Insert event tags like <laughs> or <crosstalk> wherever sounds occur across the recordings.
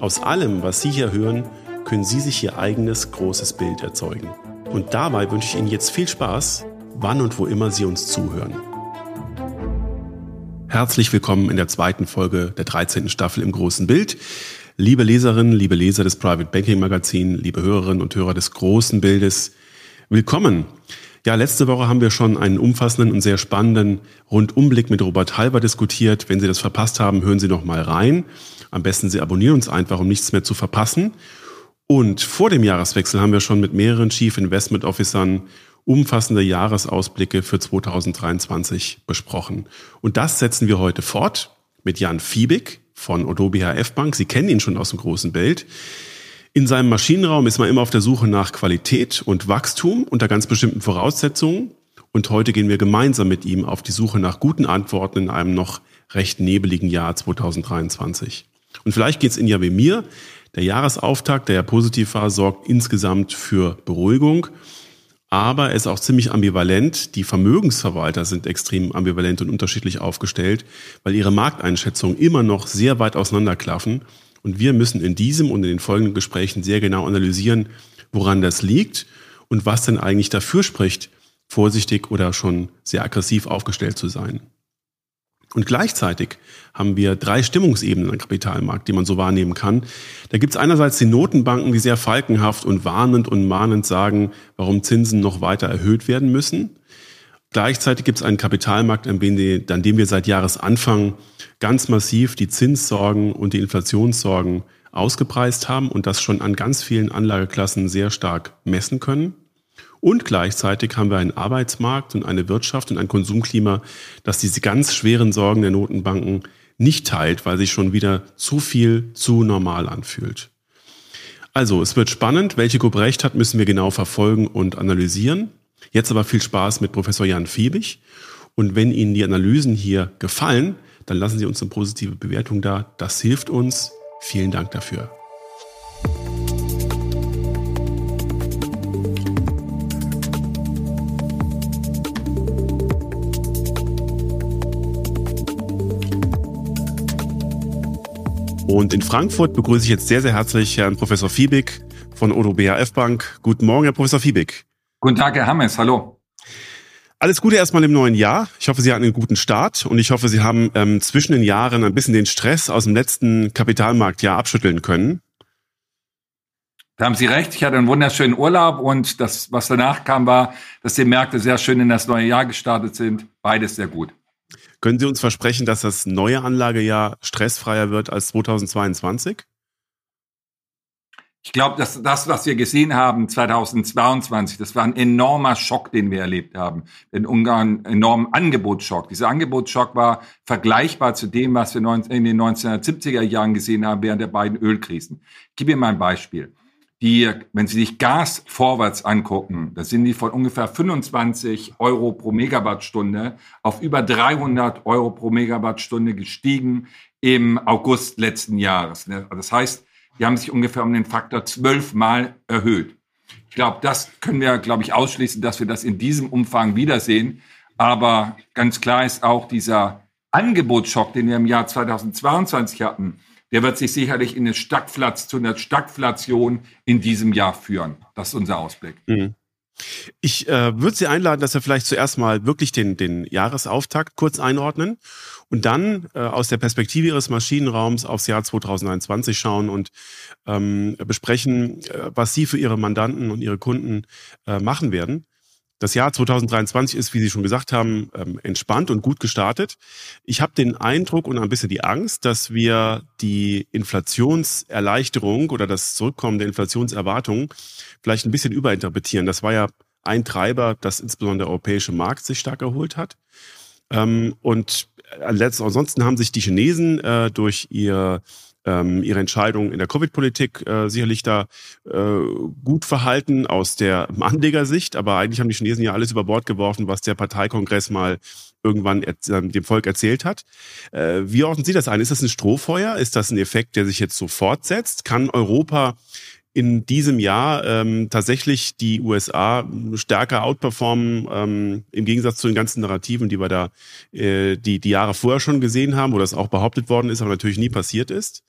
Aus allem, was Sie hier hören, können Sie sich Ihr eigenes großes Bild erzeugen. Und dabei wünsche ich Ihnen jetzt viel Spaß wann und wo immer Sie uns zuhören. Herzlich willkommen in der zweiten Folge der 13. Staffel im großen Bild. Liebe Leserinnen, liebe Leser des Private Banking Magazin, liebe Hörerinnen und Hörer des großen Bildes, willkommen. Ja, letzte Woche haben wir schon einen umfassenden und sehr spannenden Rundumblick mit Robert Halber diskutiert. Wenn Sie das verpasst haben, hören Sie noch mal rein. Am besten Sie abonnieren uns einfach, um nichts mehr zu verpassen. Und vor dem Jahreswechsel haben wir schon mit mehreren Chief Investment Officern umfassende Jahresausblicke für 2023 besprochen. Und das setzen wir heute fort mit Jan Fiebig von Odobi HF Bank. Sie kennen ihn schon aus dem großen Bild. In seinem Maschinenraum ist man immer auf der Suche nach Qualität und Wachstum unter ganz bestimmten Voraussetzungen. Und heute gehen wir gemeinsam mit ihm auf die Suche nach guten Antworten in einem noch recht nebeligen Jahr 2023. Und vielleicht geht es Ihnen ja wie mir. Der Jahresauftakt, der ja positiv war, sorgt insgesamt für Beruhigung. Aber er ist auch ziemlich ambivalent. Die Vermögensverwalter sind extrem ambivalent und unterschiedlich aufgestellt, weil ihre Markteinschätzungen immer noch sehr weit auseinanderklaffen. Und wir müssen in diesem und in den folgenden Gesprächen sehr genau analysieren, woran das liegt und was denn eigentlich dafür spricht, vorsichtig oder schon sehr aggressiv aufgestellt zu sein. Und gleichzeitig haben wir drei Stimmungsebenen am Kapitalmarkt, die man so wahrnehmen kann. Da gibt es einerseits die Notenbanken, die sehr falkenhaft und warnend und mahnend sagen, warum Zinsen noch weiter erhöht werden müssen. Gleichzeitig gibt es einen Kapitalmarkt, an dem, wir seit Jahresanfang ganz massiv die Zinssorgen und die Inflationssorgen ausgepreist haben und das schon an ganz vielen Anlageklassen sehr stark messen können. Und gleichzeitig haben wir einen Arbeitsmarkt und eine Wirtschaft und ein Konsumklima, das diese ganz schweren Sorgen der Notenbanken nicht teilt, weil sich schon wieder zu viel zu normal anfühlt. Also, es wird spannend. Welche Gruppe recht hat, müssen wir genau verfolgen und analysieren. Jetzt aber viel Spaß mit Professor Jan Fiebig. Und wenn Ihnen die Analysen hier gefallen, dann lassen Sie uns eine positive Bewertung da. Das hilft uns. Vielen Dank dafür. Und in Frankfurt begrüße ich jetzt sehr, sehr herzlich Herrn Professor Fiebig von Odo BHF Bank. Guten Morgen, Herr Professor Fiebig. Guten Tag, Herr Hammes. Hallo. Alles Gute erstmal im neuen Jahr. Ich hoffe, Sie hatten einen guten Start und ich hoffe, Sie haben ähm, zwischen den Jahren ein bisschen den Stress aus dem letzten Kapitalmarktjahr abschütteln können. Da haben Sie recht. Ich hatte einen wunderschönen Urlaub und das, was danach kam, war, dass die Märkte sehr schön in das neue Jahr gestartet sind. Beides sehr gut. Können Sie uns versprechen, dass das neue Anlagejahr stressfreier wird als 2022? Ich glaube, dass das, was wir gesehen haben 2022, das war ein enormer Schock, den wir erlebt haben. In Ungarn enormen Angebotsschock. Dieser Angebotsschock war vergleichbar zu dem, was wir in den 1970er Jahren gesehen haben während der beiden Ölkrisen. Ich gebe Ihnen mal ein Beispiel die, wenn Sie sich Gas vorwärts angucken, da sind die von ungefähr 25 Euro pro Megawattstunde auf über 300 Euro pro Megawattstunde gestiegen im August letzten Jahres. Ne? Das heißt, die haben sich ungefähr um den Faktor zwölfmal erhöht. Ich glaube, das können wir, glaube ich, ausschließen, dass wir das in diesem Umfang wiedersehen. Aber ganz klar ist auch dieser Angebotsschock, den wir im Jahr 2022 hatten, der wird sich sicherlich in eine zu einer Stagflation in diesem Jahr führen. Das ist unser Ausblick. Mhm. Ich äh, würde Sie einladen, dass wir vielleicht zuerst mal wirklich den, den Jahresauftakt kurz einordnen und dann äh, aus der Perspektive Ihres Maschinenraums aufs Jahr 2021 schauen und ähm, besprechen, äh, was Sie für Ihre Mandanten und Ihre Kunden äh, machen werden. Das Jahr 2023 ist, wie Sie schon gesagt haben, ähm, entspannt und gut gestartet. Ich habe den Eindruck und ein bisschen die Angst, dass wir die Inflationserleichterung oder das Zurückkommen der Inflationserwartungen vielleicht ein bisschen überinterpretieren. Das war ja ein Treiber, dass insbesondere der europäische Markt sich stark erholt hat. Ähm, und ansonsten haben sich die Chinesen äh, durch ihr ähm, ihre Entscheidung in der Covid-Politik äh, sicherlich da äh, gut verhalten aus der Anlegersicht, aber eigentlich haben die Chinesen ja alles über Bord geworfen, was der Parteikongress mal irgendwann äh, dem Volk erzählt hat. Äh, wie ordnen Sie das ein? Ist das ein Strohfeuer? Ist das ein Effekt, der sich jetzt so fortsetzt? Kann Europa in diesem Jahr ähm, tatsächlich die USA stärker outperformen ähm, im Gegensatz zu den ganzen Narrativen, die wir da äh, die, die Jahre vorher schon gesehen haben, wo das auch behauptet worden ist, aber natürlich nie passiert ist?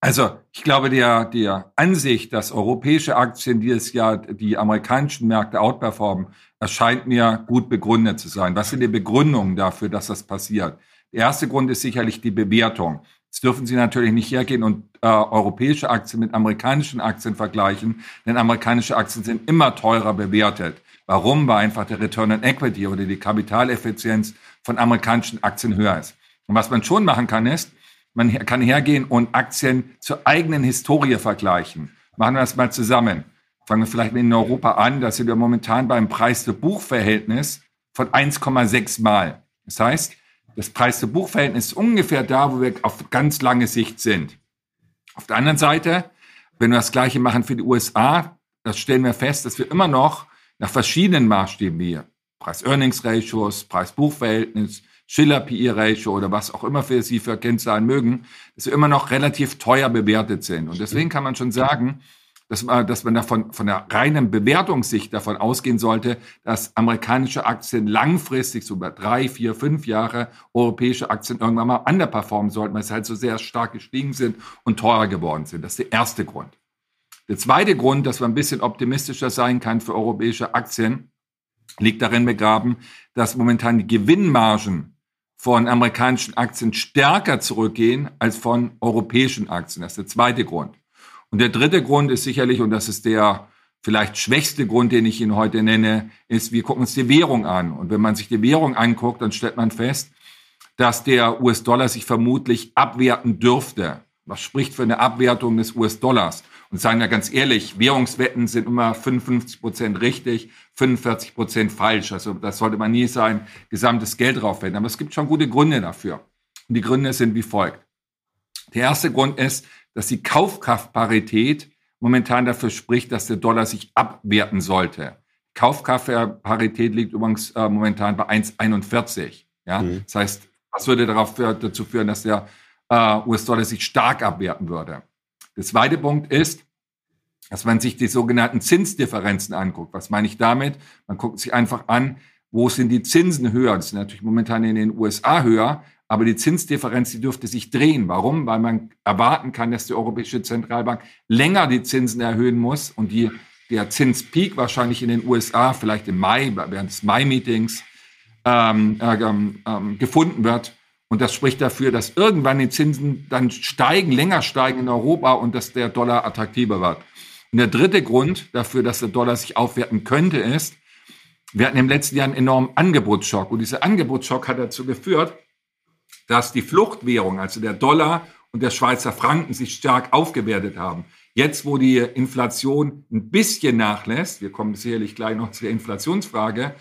Also ich glaube, der, der Ansicht, dass europäische Aktien dieses Jahr die amerikanischen Märkte outperformen, erscheint mir gut begründet zu sein. Was sind die Begründungen dafür, dass das passiert? Der erste Grund ist sicherlich die Bewertung. Jetzt dürfen Sie natürlich nicht hergehen und äh, europäische Aktien mit amerikanischen Aktien vergleichen, denn amerikanische Aktien sind immer teurer bewertet. Warum? Weil einfach der Return on Equity oder die Kapitaleffizienz von amerikanischen Aktien höher ist. Und was man schon machen kann, ist, man kann hergehen und Aktien zur eigenen Historie vergleichen. Machen wir das mal zusammen. Fangen wir vielleicht in Europa an. Da sind wir momentan beim Preis-zu-Buch-Verhältnis von 1,6 Mal. Das heißt, das Preis-zu-Buch-Verhältnis ist ungefähr da, wo wir auf ganz lange Sicht sind. Auf der anderen Seite, wenn wir das Gleiche machen für die USA, das stellen wir fest, dass wir immer noch nach verschiedenen Maßstäben wie Preis-Earnings-Ratios, Preis-Buch-Verhältnis, Schiller-PE-Ratio oder was auch immer für Sie für Kennzahlen mögen, dass sie immer noch relativ teuer bewertet sind. Und deswegen kann man schon sagen, dass man, dass man davon, von der reinen Bewertungssicht davon ausgehen sollte, dass amerikanische Aktien langfristig, so über drei, vier, fünf Jahre, europäische Aktien irgendwann mal underperformen sollten, weil sie halt so sehr stark gestiegen sind und teurer geworden sind. Das ist der erste Grund. Der zweite Grund, dass man ein bisschen optimistischer sein kann für europäische Aktien, liegt darin begraben, dass momentan die Gewinnmargen von amerikanischen Aktien stärker zurückgehen als von europäischen Aktien. Das ist der zweite Grund. Und der dritte Grund ist sicherlich, und das ist der vielleicht schwächste Grund, den ich Ihnen heute nenne, ist, wir gucken uns die Währung an. Und wenn man sich die Währung anguckt, dann stellt man fest, dass der US-Dollar sich vermutlich abwerten dürfte. Was spricht für eine Abwertung des US-Dollars? Und sagen wir ganz ehrlich, Währungswetten sind immer 55 Prozent richtig, 45 Prozent falsch. Also das sollte man nie sein gesamtes Geld draufwenden. Aber es gibt schon gute Gründe dafür. Und die Gründe sind wie folgt. Der erste Grund ist, dass die Kaufkraftparität momentan dafür spricht, dass der Dollar sich abwerten sollte. Kaufkraftparität liegt übrigens äh, momentan bei 1,41. Ja, mhm. das heißt, was würde darauf, dazu führen, dass der äh, US-Dollar sich stark abwerten würde? Der zweite Punkt ist, dass man sich die sogenannten Zinsdifferenzen anguckt. Was meine ich damit? Man guckt sich einfach an, wo sind die Zinsen höher? Das sind natürlich momentan in den USA höher, aber die Zinsdifferenz, die dürfte sich drehen. Warum? Weil man erwarten kann, dass die Europäische Zentralbank länger die Zinsen erhöhen muss und die, der Zinspeak wahrscheinlich in den USA vielleicht im Mai, während des Mai-Meetings ähm, äh, ähm, gefunden wird. Und das spricht dafür, dass irgendwann die Zinsen dann steigen, länger steigen in Europa und dass der Dollar attraktiver wird. Und der dritte Grund dafür, dass der Dollar sich aufwerten könnte, ist, wir hatten im letzten Jahr einen enormen Angebotsschock. Und dieser Angebotsschock hat dazu geführt, dass die Fluchtwährung, also der Dollar und der Schweizer Franken, sich stark aufgewertet haben. Jetzt, wo die Inflation ein bisschen nachlässt, wir kommen sicherlich gleich noch zur Inflationsfrage,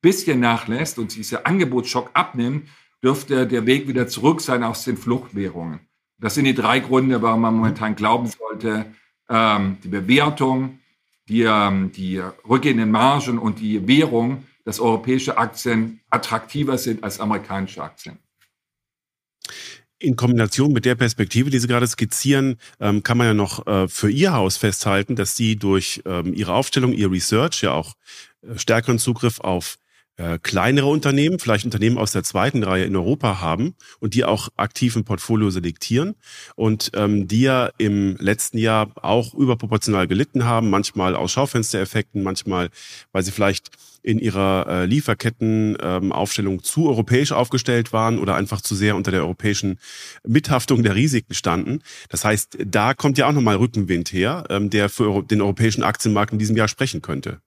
bisschen nachlässt und dieser Angebotsschock abnimmt, dürfte der Weg wieder zurück sein aus den Fluchtwährungen. Das sind die drei Gründe, warum man momentan glauben sollte, ähm, die Bewertung, die, ähm, die rückgehenden Margen und die Währung, dass europäische Aktien attraktiver sind als amerikanische Aktien. In Kombination mit der Perspektive, die Sie gerade skizzieren, ähm, kann man ja noch äh, für Ihr Haus festhalten, dass Sie durch ähm, Ihre Aufstellung, Ihr Research ja auch äh, stärkeren Zugriff auf äh, kleinere Unternehmen, vielleicht Unternehmen aus der zweiten Reihe in Europa haben und die auch aktiv im Portfolio selektieren und ähm, die ja im letzten Jahr auch überproportional gelitten haben, manchmal aus Schaufenstereffekten, manchmal, weil sie vielleicht in ihrer äh, Lieferkettenaufstellung ähm, zu europäisch aufgestellt waren oder einfach zu sehr unter der europäischen Mithaftung der Risiken standen. Das heißt, da kommt ja auch nochmal Rückenwind her, ähm, der für den europäischen Aktienmarkt in diesem Jahr sprechen könnte.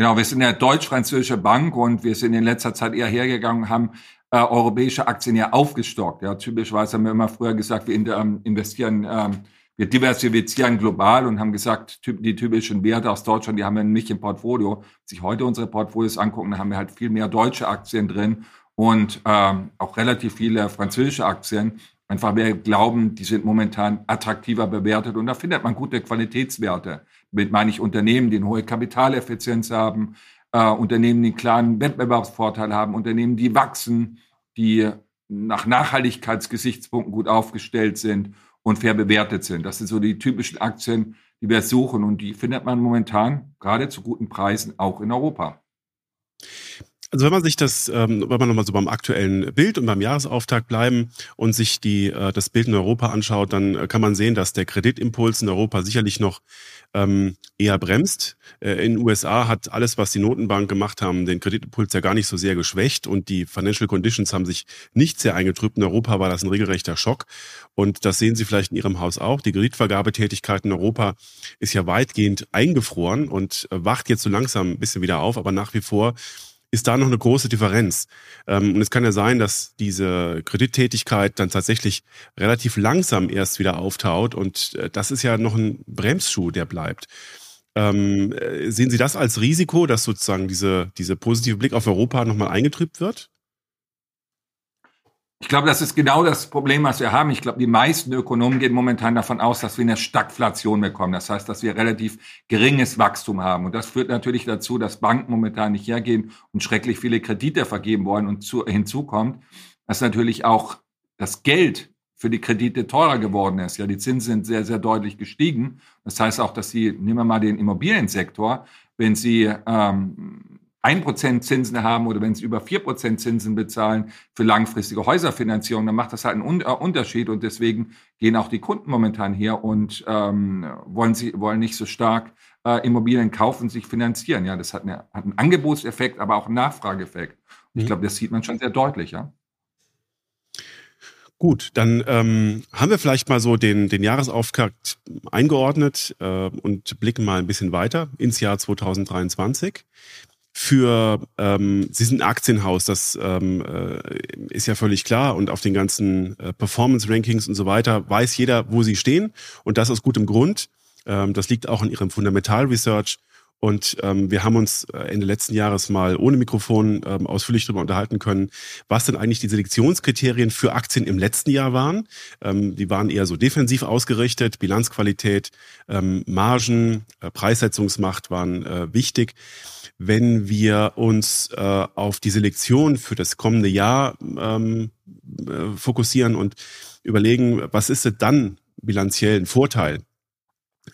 Genau, wir sind ja deutsch-französische Bank und wir sind in letzter Zeit eher hergegangen, haben äh, europäische Aktien ja aufgestockt. Ja, typischerweise haben wir immer früher gesagt, wir ähm, investieren, ähm, wir diversifizieren global und haben gesagt, die typischen Werte aus Deutschland, die haben wir nicht im Portfolio. Wenn sich heute unsere Portfolios angucken, dann haben wir halt viel mehr deutsche Aktien drin und ähm, auch relativ viele französische Aktien. Einfach wir glauben, die sind momentan attraktiver bewertet und da findet man gute Qualitätswerte. Damit meine ich Unternehmen, die eine hohe Kapitaleffizienz haben, äh, Unternehmen, die einen klaren Wettbewerbsvorteil haben, Unternehmen, die wachsen, die nach Nachhaltigkeitsgesichtspunkten gut aufgestellt sind und fair bewertet sind. Das sind so die typischen Aktien, die wir suchen und die findet man momentan gerade zu guten Preisen auch in Europa. Also wenn man sich das, ähm, wenn man nochmal so beim aktuellen Bild und beim Jahresauftakt bleiben und sich die, äh, das Bild in Europa anschaut, dann äh, kann man sehen, dass der Kreditimpuls in Europa sicherlich noch ähm, eher bremst. Äh, in den USA hat alles, was die Notenbank gemacht haben, den Kreditimpuls ja gar nicht so sehr geschwächt und die Financial Conditions haben sich nicht sehr eingetrübt. In Europa war das ein regelrechter Schock und das sehen Sie vielleicht in Ihrem Haus auch. Die Kreditvergabetätigkeit in Europa ist ja weitgehend eingefroren und wacht jetzt so langsam ein bisschen wieder auf, aber nach wie vor ist da noch eine große Differenz. Ähm, und es kann ja sein, dass diese Kredittätigkeit dann tatsächlich relativ langsam erst wieder auftaut. Und äh, das ist ja noch ein Bremsschuh, der bleibt. Ähm, äh, sehen Sie das als Risiko, dass sozusagen diese, diese positive Blick auf Europa nochmal eingetrübt wird? Ich glaube, das ist genau das Problem, was wir haben. Ich glaube, die meisten Ökonomen gehen momentan davon aus, dass wir eine Stagflation bekommen. Das heißt, dass wir relativ geringes Wachstum haben. Und das führt natürlich dazu, dass Banken momentan nicht hergehen und schrecklich viele Kredite vergeben wollen. Und zu, hinzu kommt, dass natürlich auch das Geld für die Kredite teurer geworden ist. Ja, die Zinsen sind sehr, sehr deutlich gestiegen. Das heißt auch, dass Sie, nehmen wir mal den Immobiliensektor, wenn Sie ähm, 1% Zinsen haben oder wenn sie über 4% Zinsen bezahlen für langfristige Häuserfinanzierung, dann macht das halt einen äh, Unterschied und deswegen gehen auch die Kunden momentan her und ähm, wollen sie wollen nicht so stark äh, Immobilien kaufen, sich finanzieren. Ja, das hat, eine, hat einen Angebotseffekt, aber auch einen Nachfrageeffekt. Und ich mhm. glaube, das sieht man schon sehr deutlich, ja. Gut, dann ähm, haben wir vielleicht mal so den, den Jahresauftakt eingeordnet äh, und blicken mal ein bisschen weiter ins Jahr 2023 für, ähm, Sie sind ein Aktienhaus, das ähm, äh, ist ja völlig klar und auf den ganzen äh, Performance-Rankings und so weiter weiß jeder, wo Sie stehen und das aus gutem Grund. Ähm, das liegt auch an Ihrem Fundamental-Research und ähm, wir haben uns äh, Ende letzten Jahres mal ohne Mikrofon ähm, ausführlich darüber unterhalten können, was denn eigentlich die Selektionskriterien für Aktien im letzten Jahr waren. Ähm, die waren eher so defensiv ausgerichtet, Bilanzqualität, ähm, Margen, äh, Preissetzungsmacht waren äh, wichtig wenn wir uns äh, auf die Selektion für das kommende Jahr ähm, äh, fokussieren und überlegen, was ist denn dann bilanziell ein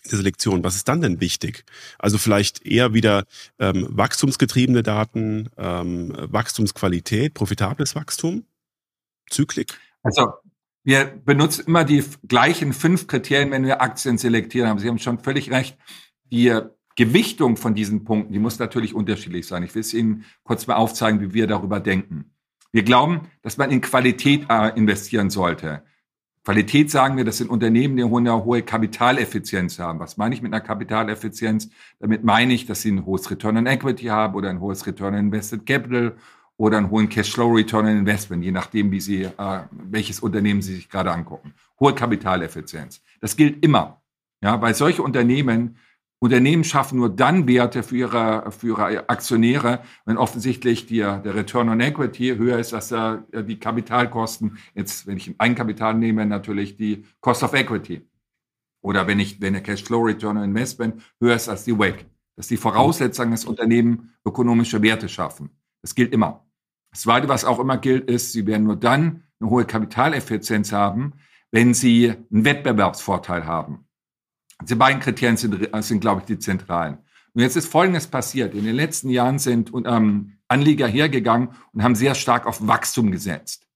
Vorteil der? Was ist dann denn wichtig? Also vielleicht eher wieder ähm, wachstumsgetriebene Daten, ähm, Wachstumsqualität, profitables Wachstum, Zyklik? Also wir benutzen immer die gleichen fünf Kriterien, wenn wir Aktien selektieren. Aber Sie haben schon völlig recht. Die Gewichtung von diesen Punkten, die muss natürlich unterschiedlich sein. Ich will es Ihnen kurz mal aufzeigen, wie wir darüber denken. Wir glauben, dass man in Qualität äh, investieren sollte. Qualität sagen wir, das sind Unternehmen, die eine hohe Kapitaleffizienz haben. Was meine ich mit einer Kapitaleffizienz? Damit meine ich, dass sie ein hohes Return on Equity haben oder ein hohes Return on Invested Capital oder einen hohen Cashflow Return on Investment, je nachdem, wie Sie, äh, welches Unternehmen Sie sich gerade angucken. Hohe Kapitaleffizienz. Das gilt immer. Ja, weil solche Unternehmen Unternehmen schaffen nur dann Werte für ihre, für ihre Aktionäre, wenn offensichtlich die, der Return on Equity höher ist als der, die Kapitalkosten. Jetzt, wenn ich ein Eigenkapital nehme, natürlich die Cost of Equity. Oder wenn ich, wenn der Cashflow Return on Investment höher ist als die WACC. Das ist die Voraussetzung, dass Unternehmen ökonomische Werte schaffen. Das gilt immer. Das Zweite, was auch immer gilt, ist, sie werden nur dann eine hohe Kapitaleffizienz haben, wenn sie einen Wettbewerbsvorteil haben. Diese beiden Kriterien sind, sind glaube ich, die zentralen. Und jetzt ist Folgendes passiert. In den letzten Jahren sind ähm, Anleger hergegangen und haben sehr stark auf Wachstum gesetzt.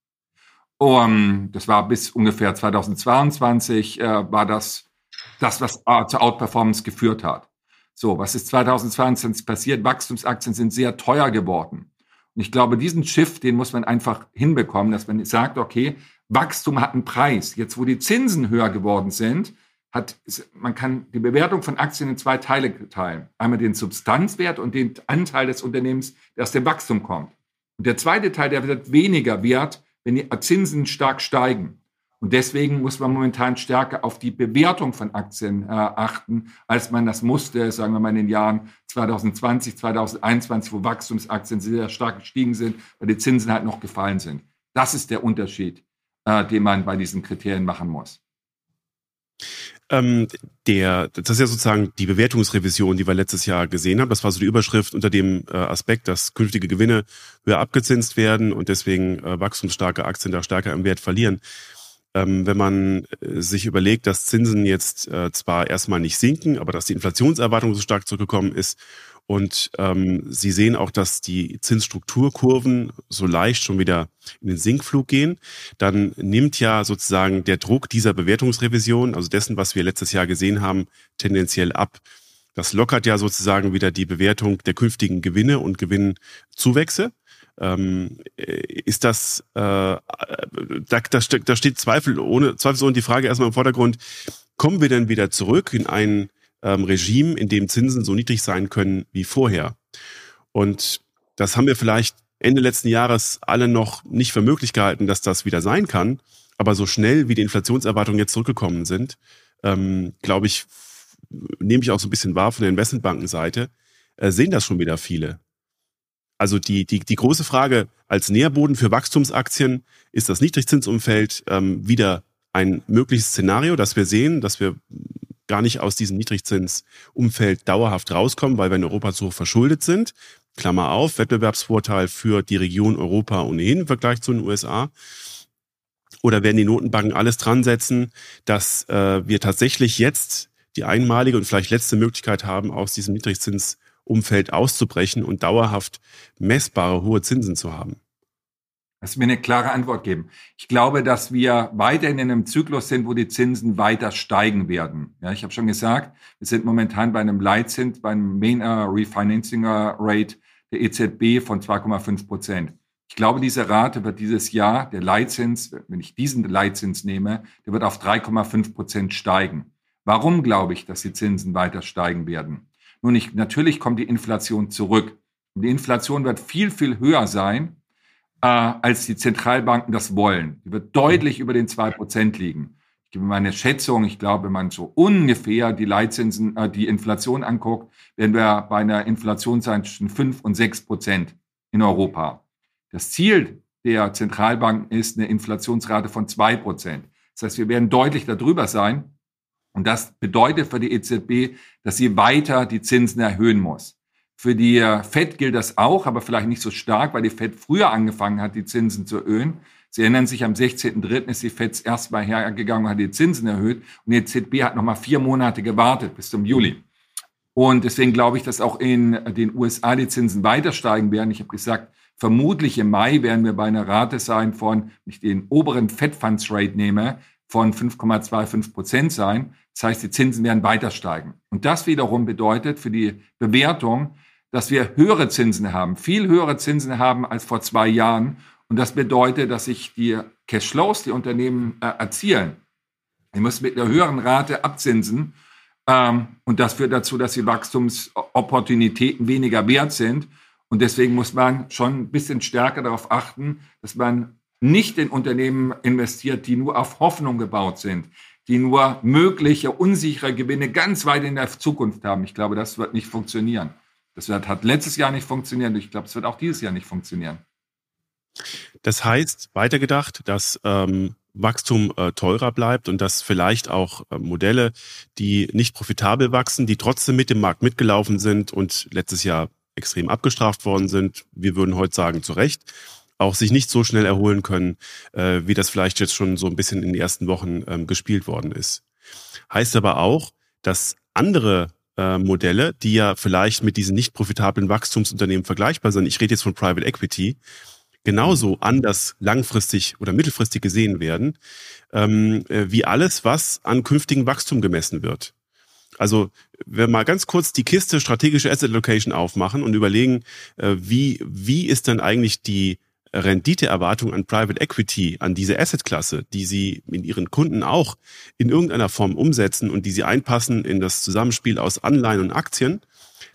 Um, das war bis ungefähr 2022 äh, war das das, was äh, zur Outperformance geführt hat. So, was ist 2022 passiert? Wachstumsaktien sind sehr teuer geworden. Und ich glaube, diesen Shift, den muss man einfach hinbekommen, dass man sagt, okay, Wachstum hat einen Preis. Jetzt, wo die Zinsen höher geworden sind, hat, man kann die Bewertung von Aktien in zwei Teile teilen. Einmal den Substanzwert und den Anteil des Unternehmens, der aus dem Wachstum kommt. Und der zweite Teil, der wird weniger wert, wenn die Zinsen stark steigen. Und deswegen muss man momentan stärker auf die Bewertung von Aktien äh, achten, als man das musste, sagen wir mal in den Jahren 2020, 2021, wo Wachstumsaktien sehr stark gestiegen sind, weil die Zinsen halt noch gefallen sind. Das ist der Unterschied, äh, den man bei diesen Kriterien machen muss. Ähm, der, das ist ja sozusagen die Bewertungsrevision, die wir letztes Jahr gesehen haben. Das war so die Überschrift unter dem äh, Aspekt, dass künftige Gewinne höher abgezinst werden und deswegen äh, wachstumsstarke Aktien da stärker im Wert verlieren. Ähm, wenn man äh, sich überlegt, dass Zinsen jetzt äh, zwar erstmal nicht sinken, aber dass die Inflationserwartung so stark zurückgekommen ist und ähm, Sie sehen auch, dass die Zinsstrukturkurven so leicht schon wieder in den Sinkflug gehen. Dann nimmt ja sozusagen der Druck dieser Bewertungsrevision, also dessen, was wir letztes Jahr gesehen haben, tendenziell ab. Das lockert ja sozusagen wieder die Bewertung der künftigen Gewinne und Gewinnzuwächse. Ähm, ist das, äh, da, da, da steht Zweifel ohne, zweifelsohne die Frage erstmal im Vordergrund, kommen wir denn wieder zurück in ein ähm, Regime, in dem Zinsen so niedrig sein können wie vorher? Und das haben wir vielleicht Ende letzten Jahres alle noch nicht für möglich gehalten, dass das wieder sein kann. Aber so schnell wie die Inflationserwartungen jetzt zurückgekommen sind, ähm, glaube ich, nehme ich auch so ein bisschen wahr von der Investmentbankenseite, äh, sehen das schon wieder viele. Also die, die, die große Frage als Nährboden für Wachstumsaktien ist das Niedrigzinsumfeld ähm, wieder ein mögliches Szenario, das wir sehen, dass wir gar nicht aus diesem Niedrigzinsumfeld dauerhaft rauskommen, weil wir in Europa zu hoch verschuldet sind. Klammer auf, Wettbewerbsvorteil für die Region Europa ohnehin im Vergleich zu den USA. Oder werden die Notenbanken alles dran setzen, dass äh, wir tatsächlich jetzt die einmalige und vielleicht letzte Möglichkeit haben, aus diesem Niedrigzins Umfeld auszubrechen und dauerhaft messbare hohe Zinsen zu haben? Lass mir eine klare Antwort geben. Ich glaube, dass wir weiterhin in einem Zyklus sind, wo die Zinsen weiter steigen werden. Ja, ich habe schon gesagt, wir sind momentan bei einem Leitzins, beim Main uh, Refinancing Rate der EZB von 2,5 Prozent. Ich glaube, diese Rate wird dieses Jahr, der Leitzins, wenn ich diesen Leitzins nehme, der wird auf 3,5 Prozent steigen. Warum glaube ich, dass die Zinsen weiter steigen werden? Nun, ich, natürlich kommt die Inflation zurück. Und die Inflation wird viel, viel höher sein, äh, als die Zentralbanken das wollen. Die wird deutlich über den zwei Prozent liegen. Ich gebe meine Schätzung, ich glaube, wenn man so ungefähr die Leitzinsen, äh, die Inflation anguckt, werden wir bei einer Inflation sein zwischen fünf und sechs Prozent in Europa. Das Ziel der Zentralbanken ist eine Inflationsrate von zwei Prozent. Das heißt, wir werden deutlich darüber sein. Und das bedeutet für die EZB, dass sie weiter die Zinsen erhöhen muss. Für die Fed gilt das auch, aber vielleicht nicht so stark, weil die Fed früher angefangen hat, die Zinsen zu erhöhen. Sie erinnern sich, am 16.03. ist die Fed erstmal hergegangen und hat die Zinsen erhöht. Und die EZB hat nochmal vier Monate gewartet bis zum Juli. Und deswegen glaube ich, dass auch in den USA die Zinsen weiter steigen werden. Ich habe gesagt, vermutlich im Mai werden wir bei einer Rate sein von, wenn ich den oberen Fed Funds Rate nehme, von 5,25 Prozent sein. Das heißt, die Zinsen werden weiter steigen. Und das wiederum bedeutet für die Bewertung, dass wir höhere Zinsen haben, viel höhere Zinsen haben als vor zwei Jahren. Und das bedeutet, dass sich die Cashflows, die Unternehmen äh, erzielen, die müssen mit einer höheren Rate abzinsen. Ähm, und das führt dazu, dass die Wachstumsopportunitäten weniger wert sind. Und deswegen muss man schon ein bisschen stärker darauf achten, dass man nicht in Unternehmen investiert, die nur auf Hoffnung gebaut sind, die nur mögliche unsichere Gewinne ganz weit in der Zukunft haben. Ich glaube, das wird nicht funktionieren. Das hat letztes Jahr nicht funktioniert. Ich glaube, es wird auch dieses Jahr nicht funktionieren. Das heißt, weitergedacht, dass ähm, Wachstum äh, teurer bleibt und dass vielleicht auch äh, Modelle, die nicht profitabel wachsen, die trotzdem mit dem Markt mitgelaufen sind und letztes Jahr extrem abgestraft worden sind, wir würden heute sagen, zu Recht, auch sich nicht so schnell erholen können, äh, wie das vielleicht jetzt schon so ein bisschen in den ersten Wochen ähm, gespielt worden ist. Heißt aber auch, dass andere äh, Modelle, die ja vielleicht mit diesen nicht profitablen Wachstumsunternehmen vergleichbar sind. Ich rede jetzt von Private Equity genauso anders langfristig oder mittelfristig gesehen werden, ähm, äh, wie alles, was an künftigen Wachstum gemessen wird. Also wenn wir mal ganz kurz die Kiste strategische Asset Location aufmachen und überlegen, äh, wie, wie ist denn eigentlich die Renditeerwartung an Private Equity, an diese Assetklasse, die sie in ihren Kunden auch in irgendeiner Form umsetzen und die sie einpassen in das Zusammenspiel aus Anleihen und Aktien,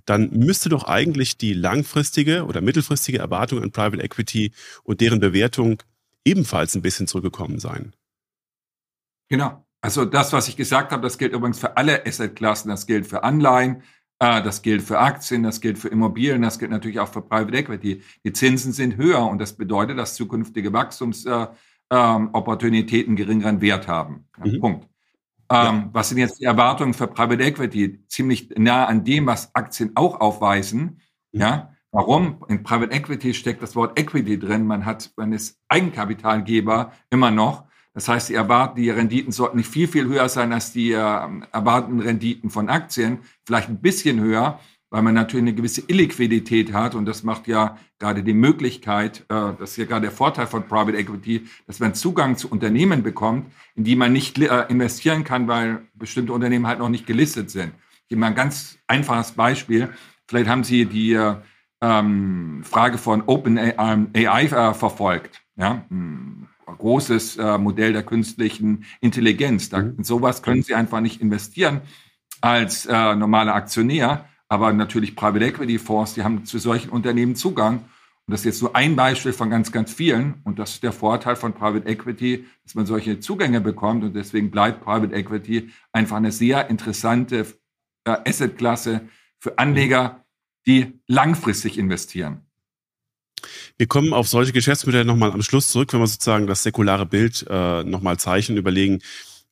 dann müsste doch eigentlich die langfristige oder mittelfristige Erwartung an Private Equity und deren Bewertung ebenfalls ein bisschen zurückgekommen sein. Genau. Also das, was ich gesagt habe, das gilt übrigens für alle Assetklassen, das gilt für Anleihen, äh, das gilt für Aktien, das gilt für Immobilien, das gilt natürlich auch für Private Equity. Die Zinsen sind höher und das bedeutet, dass zukünftige Wachstumsopportunitäten äh, ähm, geringeren Wert haben. Mhm. Punkt. Ähm, Was sind jetzt die Erwartungen für Private Equity? Ziemlich nah an dem, was Aktien auch aufweisen. Mhm. Ja, warum? In Private Equity steckt das Wort Equity drin. Man hat, man ist Eigenkapitalgeber immer noch. Das heißt, die erwarten, die Renditen sollten nicht viel, viel höher sein als die äh, erwarteten Renditen von Aktien. Vielleicht ein bisschen höher weil man natürlich eine gewisse Illiquidität hat und das macht ja gerade die Möglichkeit, äh, das ist ja gerade der Vorteil von Private Equity, dass man Zugang zu Unternehmen bekommt, in die man nicht äh, investieren kann, weil bestimmte Unternehmen halt noch nicht gelistet sind. Ich gebe mal ein ganz einfaches Beispiel. Vielleicht haben Sie die ähm, Frage von OpenAI äh, verfolgt. Ja, ein großes äh, Modell der künstlichen Intelligenz. Da, in sowas können Sie einfach nicht investieren als äh, normaler Aktionär aber natürlich Private Equity Fonds, die haben zu solchen Unternehmen Zugang. Und das ist jetzt nur ein Beispiel von ganz, ganz vielen. Und das ist der Vorteil von Private Equity, dass man solche Zugänge bekommt. Und deswegen bleibt Private Equity einfach eine sehr interessante äh, Assetklasse für Anleger, die langfristig investieren. Wir kommen auf solche Geschäftsmodelle nochmal am Schluss zurück, wenn wir sozusagen das säkulare Bild äh, nochmal zeichnen, überlegen,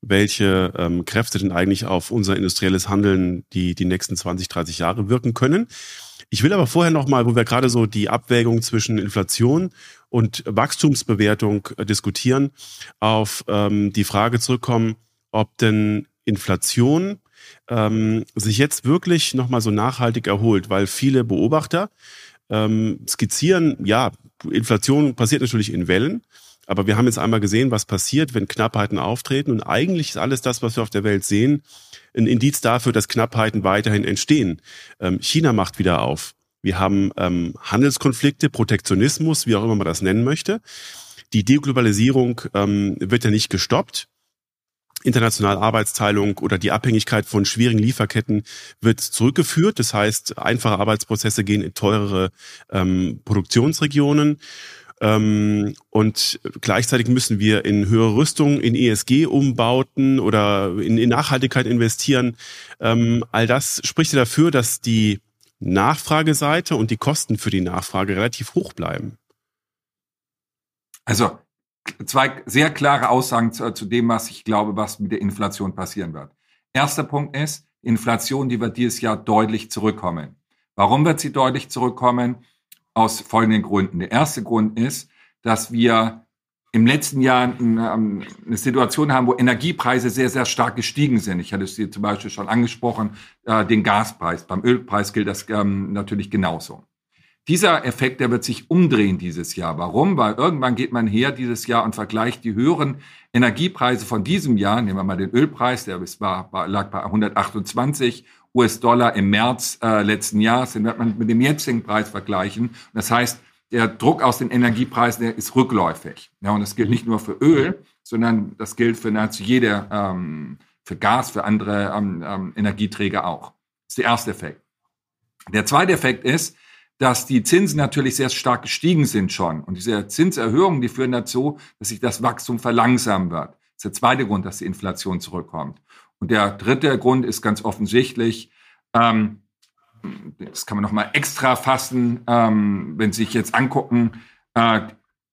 welche ähm, Kräfte denn eigentlich auf unser industrielles Handeln die, die nächsten 20, 30 Jahre wirken können. Ich will aber vorher nochmal, wo wir gerade so die Abwägung zwischen Inflation und Wachstumsbewertung äh, diskutieren, auf ähm, die Frage zurückkommen, ob denn Inflation ähm, sich jetzt wirklich nochmal so nachhaltig erholt, weil viele Beobachter ähm, skizzieren, ja, Inflation passiert natürlich in Wellen. Aber wir haben jetzt einmal gesehen, was passiert, wenn Knappheiten auftreten. Und eigentlich ist alles das, was wir auf der Welt sehen, ein Indiz dafür, dass Knappheiten weiterhin entstehen. Ähm, China macht wieder auf. Wir haben ähm, Handelskonflikte, Protektionismus, wie auch immer man das nennen möchte. Die Deglobalisierung ähm, wird ja nicht gestoppt. Internationale Arbeitsteilung oder die Abhängigkeit von schwierigen Lieferketten wird zurückgeführt. Das heißt, einfache Arbeitsprozesse gehen in teurere ähm, Produktionsregionen. Ähm, und gleichzeitig müssen wir in höhere Rüstung, in ESG-Umbauten oder in, in, Nachhaltigkeit investieren. Ähm, all das spricht ja dafür, dass die Nachfrageseite und die Kosten für die Nachfrage relativ hoch bleiben. Also zwei sehr klare Aussagen zu, zu dem, was ich glaube, was mit der Inflation passieren wird. Erster Punkt ist, Inflation, die wird dieses Jahr deutlich zurückkommen. Warum wird sie deutlich zurückkommen? aus folgenden Gründen. Der erste Grund ist, dass wir im letzten Jahr ähm, eine Situation haben, wo Energiepreise sehr, sehr stark gestiegen sind. Ich hatte es dir zum Beispiel schon angesprochen, äh, den Gaspreis. Beim Ölpreis gilt das ähm, natürlich genauso. Dieser Effekt, der wird sich umdrehen dieses Jahr. Warum? Weil irgendwann geht man her dieses Jahr und vergleicht die höheren Energiepreise von diesem Jahr. Nehmen wir mal den Ölpreis, der war, war, lag bei 128 US-Dollar im März äh, letzten Jahres, den wird man mit dem jetzigen Preis vergleichen. Das heißt, der Druck aus den Energiepreisen der ist rückläufig. Ja, und das gilt nicht nur für Öl, sondern das gilt für nahezu jede, ähm, für Gas, für andere ähm, ähm, Energieträger auch. Das ist der erste Effekt. Der zweite Effekt ist, dass die Zinsen natürlich sehr stark gestiegen sind schon. Und diese Zinserhöhungen, die führen dazu, dass sich das Wachstum verlangsamen wird. Das ist der zweite Grund, dass die Inflation zurückkommt. Und der dritte Grund ist ganz offensichtlich, ähm, das kann man nochmal extra fassen, ähm, wenn Sie sich jetzt angucken, äh,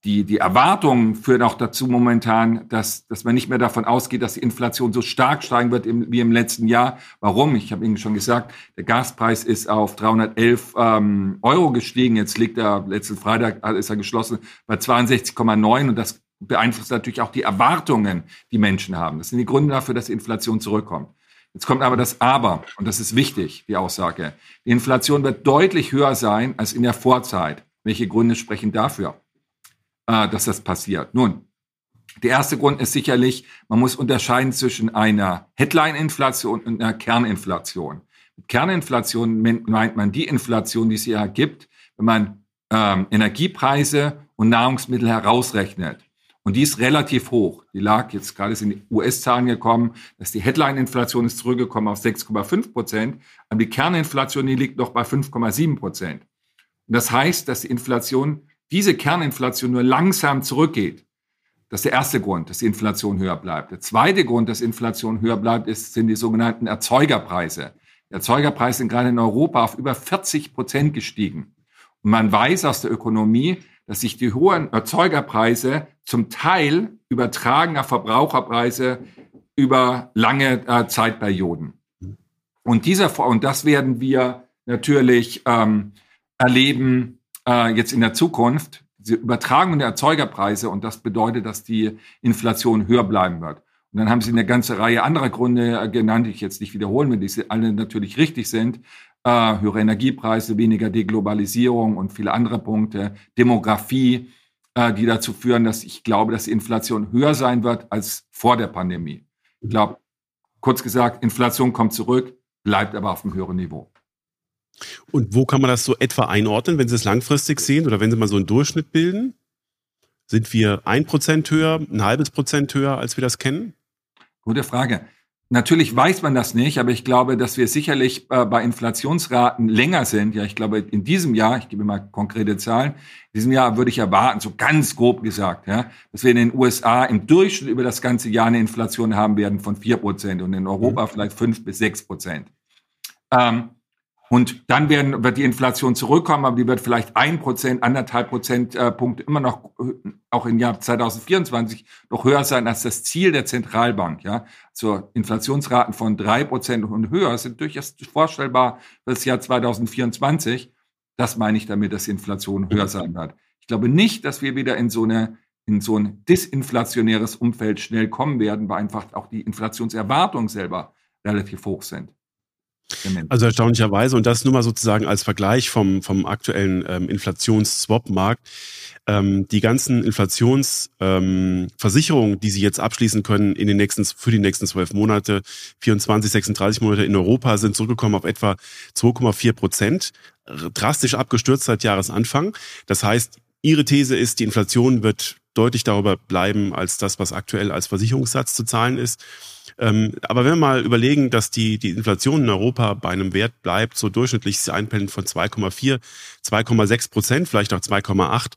die, die Erwartungen führen auch dazu momentan, dass, dass man nicht mehr davon ausgeht, dass die Inflation so stark steigen wird im, wie im letzten Jahr. Warum? Ich habe Ihnen schon gesagt, der Gaspreis ist auf 311 ähm, Euro gestiegen. Jetzt liegt er, letzten Freitag ist er geschlossen bei 62,9 und das beeinflusst natürlich auch die Erwartungen, die Menschen haben. Das sind die Gründe dafür, dass die Inflation zurückkommt. Jetzt kommt aber das Aber, und das ist wichtig, die Aussage. Die Inflation wird deutlich höher sein als in der Vorzeit. Welche Gründe sprechen dafür, äh, dass das passiert? Nun, der erste Grund ist sicherlich, man muss unterscheiden zwischen einer Headline-Inflation und einer Kerninflation. Mit Kerninflation meint man die Inflation, die es ja gibt, wenn man ähm, Energiepreise und Nahrungsmittel herausrechnet. Und die ist relativ hoch. Die lag jetzt gerade in die US-Zahlen gekommen, dass die Headline-Inflation ist zurückgekommen auf 6,5 Prozent, aber die Kerninflation, die liegt noch bei 5,7 Prozent. Und das heißt, dass die Inflation, diese Kerninflation nur langsam zurückgeht. Das ist der erste Grund, dass die Inflation höher bleibt. Der zweite Grund, dass Inflation höher bleibt, ist, sind die sogenannten Erzeugerpreise. Die Erzeugerpreise sind gerade in Europa auf über 40 Prozent gestiegen. Und man weiß aus der Ökonomie, dass sich die hohen Erzeugerpreise zum Teil übertragen auf Verbraucherpreise über lange äh, Zeitperioden. Und dieser und das werden wir natürlich ähm, erleben äh, jetzt in der Zukunft. Diese Übertragung der Erzeugerpreise und das bedeutet, dass die Inflation höher bleiben wird. Und dann haben Sie eine ganze Reihe anderer Gründe äh, genannt, die ich jetzt nicht wiederholen will, die alle natürlich richtig sind äh, höhere Energiepreise, weniger Deglobalisierung und viele andere Punkte, Demografie, äh, die dazu führen, dass ich glaube, dass die Inflation höher sein wird als vor der Pandemie. Ich glaube, kurz gesagt, Inflation kommt zurück, bleibt aber auf einem höheren Niveau. Und wo kann man das so etwa einordnen, wenn Sie es langfristig sehen oder wenn Sie mal so einen Durchschnitt bilden? Sind wir ein Prozent höher, ein halbes Prozent höher, als wir das kennen? Gute Frage. Natürlich weiß man das nicht, aber ich glaube, dass wir sicherlich äh, bei Inflationsraten länger sind. Ja, ich glaube, in diesem Jahr, ich gebe mal konkrete Zahlen, in diesem Jahr würde ich erwarten, so ganz grob gesagt, ja, dass wir in den USA im Durchschnitt über das ganze Jahr eine Inflation haben werden von vier Prozent und in Europa mhm. vielleicht fünf bis sechs Prozent. Ähm, und dann werden, wird die Inflation zurückkommen, aber die wird vielleicht ein Prozent, anderthalb Prozent äh, immer noch, äh, auch im Jahr 2024, noch höher sein als das Ziel der Zentralbank. Ja, so Inflationsraten von drei Prozent und höher sind durchaus vorstellbar für das Jahr 2024. Das meine ich damit, dass die Inflation höher sein wird. Ich glaube nicht, dass wir wieder in so eine in so ein disinflationäres Umfeld schnell kommen werden, weil einfach auch die Inflationserwartungen selber relativ hoch sind. Also erstaunlicherweise, und das nur mal sozusagen als Vergleich vom, vom aktuellen ähm, Inflations-Swap-Markt, ähm, die ganzen Inflationsversicherungen, ähm, die Sie jetzt abschließen können in den nächsten, für die nächsten zwölf Monate, 24, 36 Monate in Europa, sind zurückgekommen auf etwa 2,4 Prozent, drastisch abgestürzt seit Jahresanfang. Das heißt, Ihre These ist, die Inflation wird deutlich darüber bleiben als das, was aktuell als Versicherungssatz zu zahlen ist. Ähm, aber wenn wir mal überlegen, dass die, die Inflation in Europa bei einem Wert bleibt, so durchschnittlich Einpendeln von 2,4, 2,6 Prozent, vielleicht auch 2,8,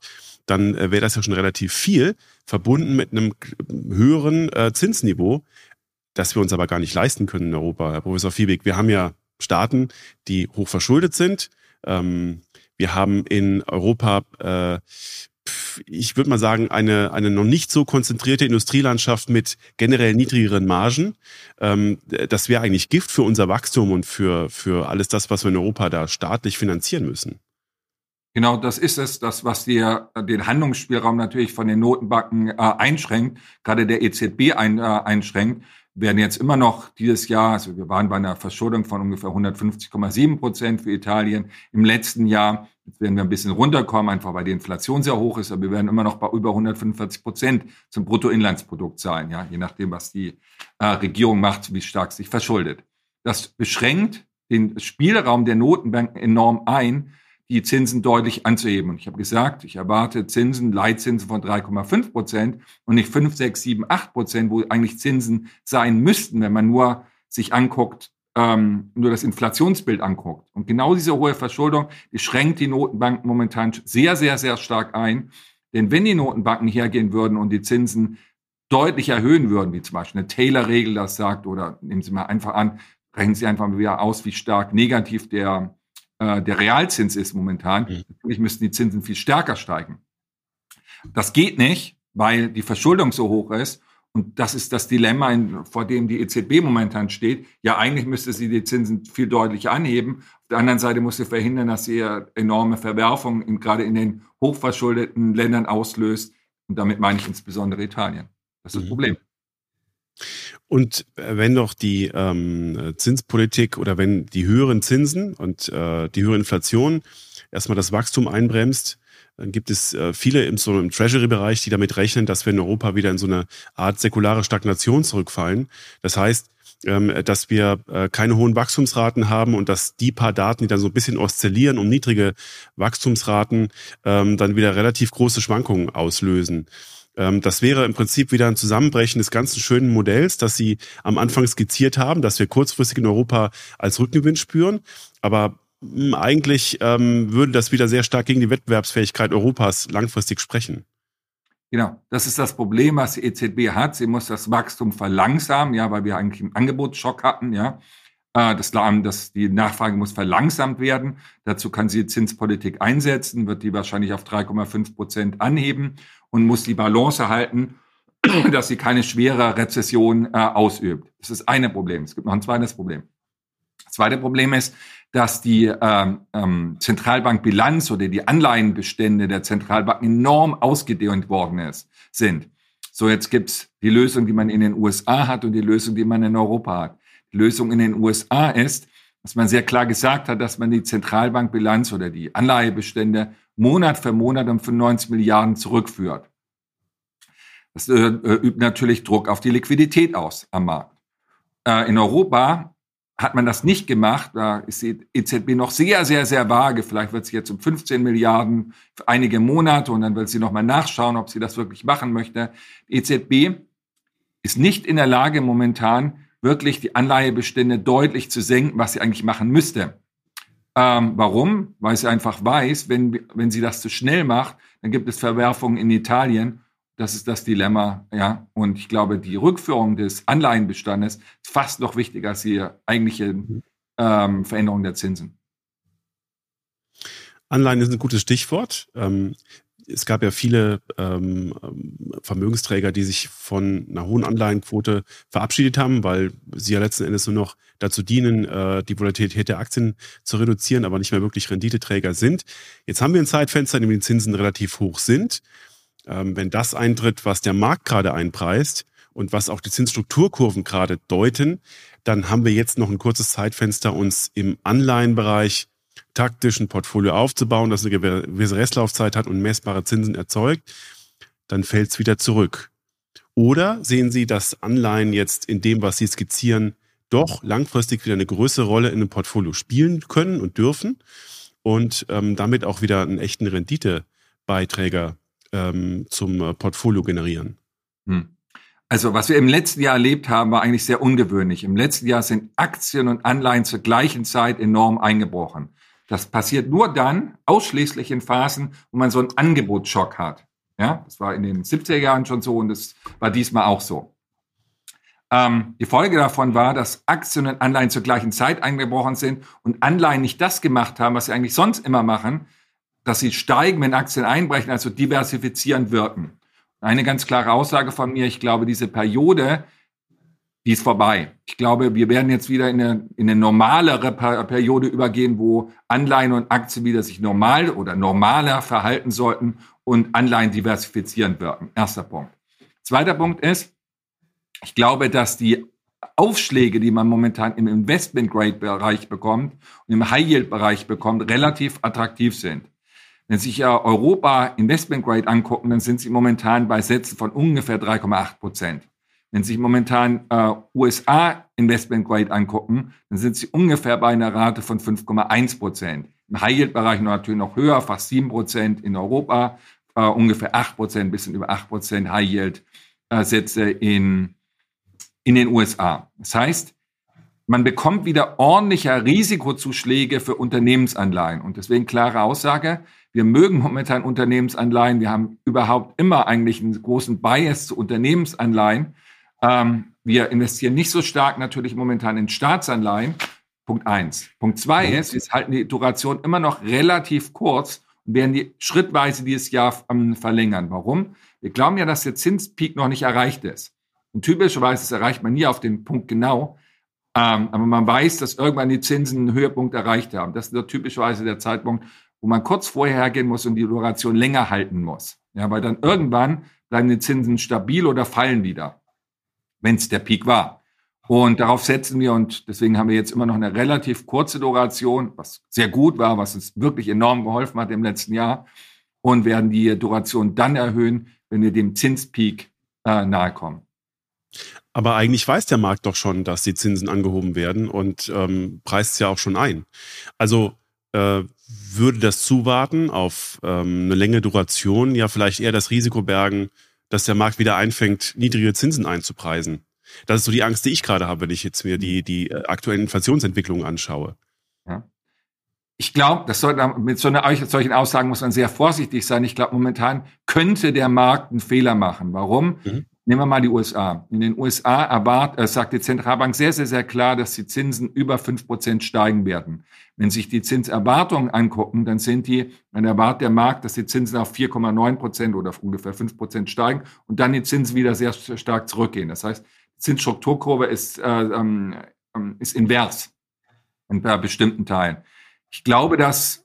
dann äh, wäre das ja schon relativ viel, verbunden mit einem höheren äh, Zinsniveau, das wir uns aber gar nicht leisten können in Europa. Herr Professor Fiebig, wir haben ja Staaten, die hoch verschuldet sind. Ähm, wir haben in Europa äh, ich würde mal sagen, eine, eine noch nicht so konzentrierte Industrielandschaft mit generell niedrigeren Margen. Ähm, das wäre eigentlich Gift für unser Wachstum und für, für alles das, was wir in Europa da staatlich finanzieren müssen. Genau, das ist es, das, was dir den Handlungsspielraum natürlich von den Notenbanken äh, einschränkt, gerade der EZB ein, äh, einschränkt werden jetzt immer noch dieses Jahr, also wir waren bei einer Verschuldung von ungefähr 150,7 Prozent für Italien im letzten Jahr. Jetzt werden wir ein bisschen runterkommen, einfach weil die Inflation sehr hoch ist, aber wir werden immer noch bei über 145 Prozent zum Bruttoinlandsprodukt sein, ja, je nachdem, was die äh, Regierung macht, wie stark sich verschuldet. Das beschränkt den Spielraum der Notenbanken enorm ein, die Zinsen deutlich anzuheben. Und ich habe gesagt, ich erwarte Zinsen, Leitzinsen von 3,5 Prozent und nicht 5, 6, 7, 8 Prozent, wo eigentlich Zinsen sein müssten, wenn man nur sich anguckt, ähm, nur das Inflationsbild anguckt. Und genau diese hohe Verschuldung, die schränkt die Notenbanken momentan sehr, sehr, sehr stark ein. Denn wenn die Notenbanken hergehen würden und die Zinsen deutlich erhöhen würden, wie zum Beispiel eine Taylor-Regel das sagt, oder nehmen Sie mal einfach an, rechnen Sie einfach mal wieder aus, wie stark negativ der äh, der Realzins ist momentan. Mhm. Natürlich müssten die Zinsen viel stärker steigen. Das geht nicht, weil die Verschuldung so hoch ist. Und das ist das Dilemma, vor dem die EZB momentan steht. Ja, eigentlich müsste sie die Zinsen viel deutlicher anheben. Auf der anderen Seite muss sie verhindern, dass sie enorme Verwerfungen gerade in den hochverschuldeten Ländern auslöst. Und damit meine ich insbesondere Italien. Das ist das mhm. Problem. Und äh, wenn doch die ähm, Zinspolitik oder wenn die höheren Zinsen und äh, die höhere Inflation erstmal das Wachstum einbremst, dann gibt es äh, viele im, so im Treasury-Bereich, die damit rechnen, dass wir in Europa wieder in so eine Art säkulare Stagnation zurückfallen. Das heißt, ähm, dass wir äh, keine hohen Wachstumsraten haben und dass die paar Daten, die dann so ein bisschen oszillieren um niedrige Wachstumsraten, ähm, dann wieder relativ große Schwankungen auslösen. Ähm, das wäre im Prinzip wieder ein Zusammenbrechen des ganzen schönen Modells, das Sie am Anfang skizziert haben, dass wir kurzfristig in Europa als Rückgewinn spüren. Aber eigentlich ähm, würde das wieder sehr stark gegen die Wettbewerbsfähigkeit Europas langfristig sprechen. Genau, das ist das Problem, was die EZB hat. Sie muss das Wachstum verlangsamen, ja, weil wir eigentlich einen Angebotsschock hatten, ja. Äh, das, das, die Nachfrage muss verlangsamt werden. Dazu kann sie Zinspolitik einsetzen, wird die wahrscheinlich auf 3,5 Prozent anheben und muss die Balance erhalten, <clears throat> dass sie keine schwere Rezession äh, ausübt. Das ist eine Problem. Es gibt noch ein zweites Problem. Das zweite Problem ist, dass die ähm, ähm, Zentralbankbilanz oder die Anleihenbestände der Zentralbanken enorm ausgedehnt worden ist, sind. So, jetzt gibt's die Lösung, die man in den USA hat und die Lösung, die man in Europa hat. Die Lösung in den USA ist, dass man sehr klar gesagt hat, dass man die Zentralbankbilanz oder die Anleihebestände Monat für Monat um 95 Milliarden zurückführt. Das äh, übt natürlich Druck auf die Liquidität aus am Markt. Äh, in Europa hat man das nicht gemacht. Da ist die EZB noch sehr, sehr, sehr vage. Vielleicht wird sie jetzt um 15 Milliarden für einige Monate und dann will sie nochmal nachschauen, ob sie das wirklich machen möchte. Die EZB ist nicht in der Lage momentan wirklich die Anleihebestände deutlich zu senken, was sie eigentlich machen müsste. Ähm, warum? Weil sie einfach weiß, wenn, wenn sie das zu schnell macht, dann gibt es Verwerfungen in Italien das ist das Dilemma, ja. Und ich glaube, die Rückführung des Anleihenbestandes ist fast noch wichtiger als die eigentliche ähm, Veränderung der Zinsen. Anleihen ist ein gutes Stichwort. Ähm, es gab ja viele ähm, Vermögensträger, die sich von einer hohen Anleihenquote verabschiedet haben, weil sie ja letzten Endes nur noch dazu dienen, äh, die Volatilität der Aktien zu reduzieren, aber nicht mehr wirklich Renditeträger sind. Jetzt haben wir ein Zeitfenster, in dem die Zinsen relativ hoch sind wenn das eintritt, was der Markt gerade einpreist und was auch die Zinsstrukturkurven gerade deuten, dann haben wir jetzt noch ein kurzes Zeitfenster, uns im Anleihenbereich taktisch ein Portfolio aufzubauen, das eine gewisse Restlaufzeit hat und messbare Zinsen erzeugt, dann fällt es wieder zurück. Oder sehen Sie, dass Anleihen jetzt in dem, was Sie skizzieren, doch langfristig wieder eine größere Rolle in einem Portfolio spielen können und dürfen und ähm, damit auch wieder einen echten Renditebeiträger ähm, zum äh, Portfolio generieren. Hm. Also was wir im letzten Jahr erlebt haben, war eigentlich sehr ungewöhnlich. Im letzten Jahr sind Aktien und Anleihen zur gleichen Zeit enorm eingebrochen. Das passiert nur dann, ausschließlich in Phasen, wo man so einen Angebotsschock hat. Ja, das war in den 70er Jahren schon so und das war diesmal auch so. Ähm, die Folge davon war, dass Aktien und Anleihen zur gleichen Zeit eingebrochen sind und Anleihen nicht das gemacht haben, was sie eigentlich sonst immer machen, dass sie steigen, wenn Aktien einbrechen, also diversifizieren wirken. Eine ganz klare Aussage von mir, ich glaube, diese Periode, die ist vorbei. Ich glaube, wir werden jetzt wieder in eine, in eine normalere Periode übergehen, wo Anleihen und Aktien wieder sich normal oder normaler verhalten sollten und Anleihen diversifizieren wirken. Erster Punkt. Zweiter Punkt ist, ich glaube, dass die Aufschläge, die man momentan im Investment-Grade-Bereich bekommt und im High-Yield-Bereich bekommt, relativ attraktiv sind. Wenn Sie sich ja Europa Investment Grade angucken, dann sind sie momentan bei Sätzen von ungefähr 3,8 Prozent. Wenn Sie sich momentan äh, USA Investment Grade angucken, dann sind sie ungefähr bei einer Rate von 5,1 Prozent. Im High Yield Bereich natürlich noch höher, fast 7 Prozent in Europa, äh, ungefähr 8 Prozent, bisschen über 8 Prozent High Yield äh, in, in den USA. Das heißt, man bekommt wieder ordentlicher Risikozuschläge für Unternehmensanleihen. Und deswegen klare Aussage, wir mögen momentan Unternehmensanleihen. Wir haben überhaupt immer eigentlich einen großen Bias zu Unternehmensanleihen. Ähm, wir investieren nicht so stark natürlich momentan in Staatsanleihen. Punkt eins. Punkt zwei ist, wir halten die Duration immer noch relativ kurz und werden die schrittweise dieses Jahr ähm, verlängern. Warum? Wir glauben ja, dass der Zinspeak noch nicht erreicht ist. Und typischerweise erreicht man nie auf den Punkt genau. Ähm, aber man weiß, dass irgendwann die Zinsen einen Höhepunkt erreicht haben. Das ist typischerweise der Zeitpunkt, wo man kurz vorher hergehen muss und die Duration länger halten muss. Ja, weil dann irgendwann bleiben die Zinsen stabil oder fallen wieder. wenn es der Peak war. Und darauf setzen wir und deswegen haben wir jetzt immer noch eine relativ kurze Duration, was sehr gut war, was uns wirklich enorm geholfen hat im letzten Jahr und werden die Duration dann erhöhen, wenn wir dem Zinspeak äh, nahe kommen. Aber eigentlich weiß der Markt doch schon, dass die Zinsen angehoben werden und ähm, preist es ja auch schon ein. Also äh, würde das Zuwarten auf ähm, eine längere Duration ja vielleicht eher das Risiko bergen, dass der Markt wieder einfängt, niedrige Zinsen einzupreisen. Das ist so die Angst, die ich gerade habe, wenn ich jetzt mir die, die äh, aktuellen Inflationsentwicklungen anschaue. Ja. Ich glaube, mit so einer, solchen Aussagen muss man sehr vorsichtig sein. Ich glaube, momentan könnte der Markt einen Fehler machen. Warum? Mhm. Nehmen wir mal die USA. In den USA erwart, äh, sagt die Zentralbank sehr, sehr, sehr klar, dass die Zinsen über fünf Prozent steigen werden. Wenn sich die Zinserwartungen angucken, dann sind die, dann erwartet der Markt, dass die Zinsen auf 4,9 Prozent oder auf ungefähr fünf Prozent steigen und dann die Zinsen wieder sehr stark zurückgehen. Das heißt, die Zinsstrukturkurve ist, äh, ähm, ähm ist invers in bestimmten Teilen. Ich glaube, dass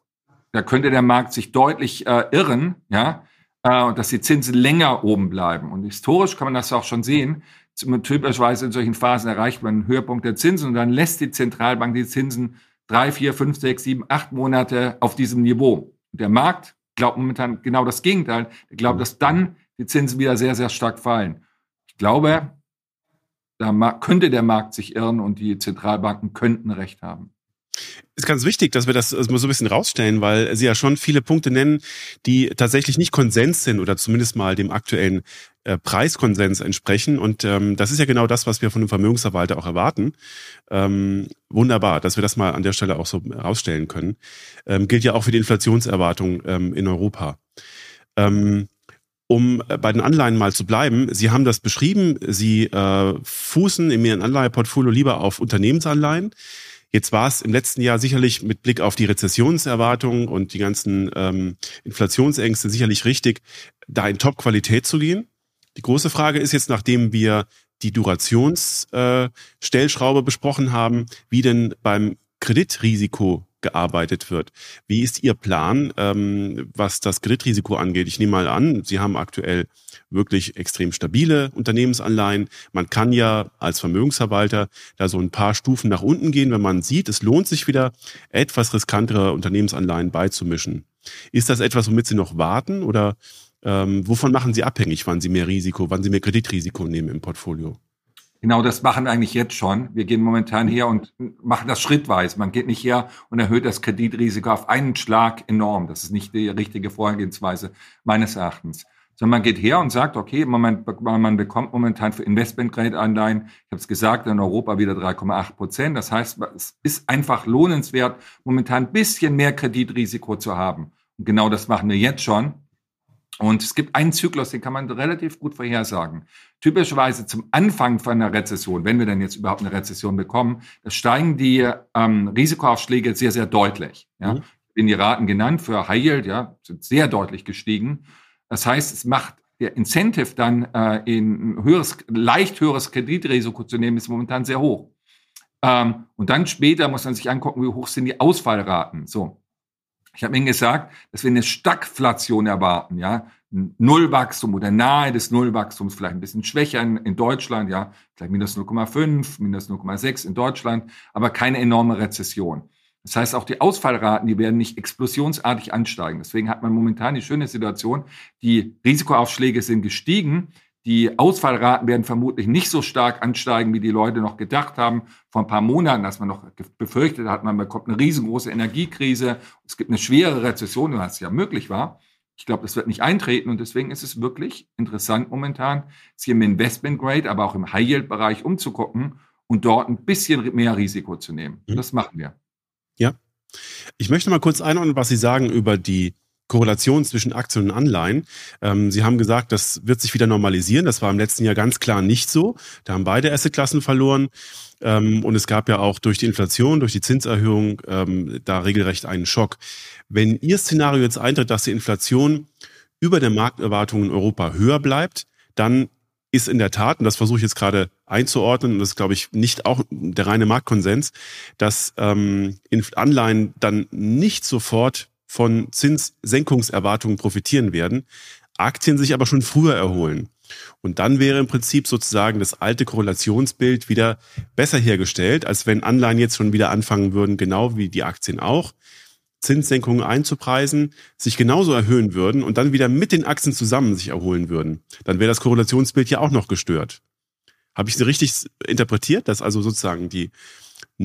da könnte der Markt sich deutlich äh, irren, ja, äh, und dass die Zinsen länger oben bleiben. Und historisch kann man das auch schon sehen. Typischerweise in solchen Phasen erreicht man einen Höhepunkt der Zinsen und dann lässt die Zentralbank die Zinsen drei, vier, fünf, sechs, sieben, acht Monate auf diesem Niveau. Der Markt glaubt momentan genau das Gegenteil. Er glaubt, dass dann die Zinsen wieder sehr, sehr stark fallen. Ich glaube, da könnte der Markt sich irren und die Zentralbanken könnten recht haben ist ganz wichtig, dass wir das mal so ein bisschen rausstellen, weil Sie ja schon viele Punkte nennen, die tatsächlich nicht Konsens sind oder zumindest mal dem aktuellen äh, Preiskonsens entsprechen. Und ähm, das ist ja genau das, was wir von dem Vermögensverwalter auch erwarten. Ähm, wunderbar, dass wir das mal an der Stelle auch so rausstellen können. Ähm, gilt ja auch für die Inflationserwartung ähm, in Europa. Ähm, um äh, bei den Anleihen mal zu bleiben, Sie haben das beschrieben, Sie äh, fußen in Ihrem Anleiheportfolio lieber auf Unternehmensanleihen. Jetzt war es im letzten Jahr sicherlich mit Blick auf die Rezessionserwartungen und die ganzen ähm, Inflationsängste sicherlich richtig, da in Top-Qualität zu gehen. Die große Frage ist jetzt, nachdem wir die Durationsstellschraube äh, besprochen haben, wie denn beim Kreditrisiko gearbeitet wird. Wie ist Ihr Plan, ähm, was das Kreditrisiko angeht? Ich nehme mal an, Sie haben aktuell wirklich extrem stabile Unternehmensanleihen. Man kann ja als Vermögensverwalter da so ein paar Stufen nach unten gehen, wenn man sieht, es lohnt sich wieder, etwas riskantere Unternehmensanleihen beizumischen. Ist das etwas, womit Sie noch warten oder ähm, wovon machen Sie abhängig, wann Sie mehr Risiko, wann Sie mehr Kreditrisiko nehmen im Portfolio? Genau, das machen eigentlich jetzt schon. Wir gehen momentan her und machen das schrittweise. Man geht nicht her und erhöht das Kreditrisiko auf einen Schlag enorm. Das ist nicht die richtige Vorgehensweise meines Erachtens. Sondern man geht her und sagt, okay, man, man bekommt momentan für Investmentgrade-Anleihen, ich habe es gesagt, in Europa wieder 3,8 Prozent. Das heißt, es ist einfach lohnenswert, momentan ein bisschen mehr Kreditrisiko zu haben. Und genau das machen wir jetzt schon. Und es gibt einen Zyklus, den kann man relativ gut vorhersagen. Typischerweise zum Anfang von einer Rezession, wenn wir denn jetzt überhaupt eine Rezession bekommen, steigen die ähm, Risikoaufschläge sehr, sehr deutlich. Ja. Mhm. In die Raten genannt für High Yield, ja, sind sehr deutlich gestiegen. Das heißt, es macht der Incentive dann äh, in höheres, leicht höheres Kreditrisiko zu nehmen, ist momentan sehr hoch. Ähm, und dann später muss man sich angucken, wie hoch sind die Ausfallraten. So, ich habe Ihnen gesagt, dass wir eine Stagflation erwarten, ja. Nullwachstum oder nahe des Nullwachstums, vielleicht ein bisschen schwächer in, in Deutschland, ja, vielleicht minus 0,5, minus 0,6 in Deutschland, aber keine enorme Rezession. Das heißt, auch die Ausfallraten, die werden nicht explosionsartig ansteigen. Deswegen hat man momentan die schöne Situation, die Risikoaufschläge sind gestiegen, die Ausfallraten werden vermutlich nicht so stark ansteigen, wie die Leute noch gedacht haben. Vor ein paar Monaten, als man noch befürchtet hat, man bekommt eine riesengroße Energiekrise, es gibt eine schwere Rezession, was ja möglich war. Ich glaube, das wird nicht eintreten und deswegen ist es wirklich interessant momentan, sich im Investment Grade, aber auch im High Yield Bereich umzugucken und dort ein bisschen mehr Risiko zu nehmen. Mhm. Das machen wir. Ja. Ich möchte mal kurz einordnen, was Sie sagen über die Korrelation zwischen Aktien und Anleihen. Ähm, Sie haben gesagt, das wird sich wieder normalisieren. Das war im letzten Jahr ganz klar nicht so. Da haben beide Assetklassen verloren. Ähm, und es gab ja auch durch die Inflation, durch die Zinserhöhung ähm, da regelrecht einen Schock. Wenn Ihr Szenario jetzt eintritt, dass die Inflation über der Markterwartung in Europa höher bleibt, dann ist in der Tat, und das versuche ich jetzt gerade einzuordnen, und das ist, glaube ich, nicht auch der reine Marktkonsens, dass ähm, Anleihen dann nicht sofort von Zinssenkungserwartungen profitieren werden, Aktien sich aber schon früher erholen. Und dann wäre im Prinzip sozusagen das alte Korrelationsbild wieder besser hergestellt, als wenn Anleihen jetzt schon wieder anfangen würden, genau wie die Aktien auch, Zinssenkungen einzupreisen, sich genauso erhöhen würden und dann wieder mit den Aktien zusammen sich erholen würden. Dann wäre das Korrelationsbild ja auch noch gestört. Habe ich sie richtig interpretiert, dass also sozusagen die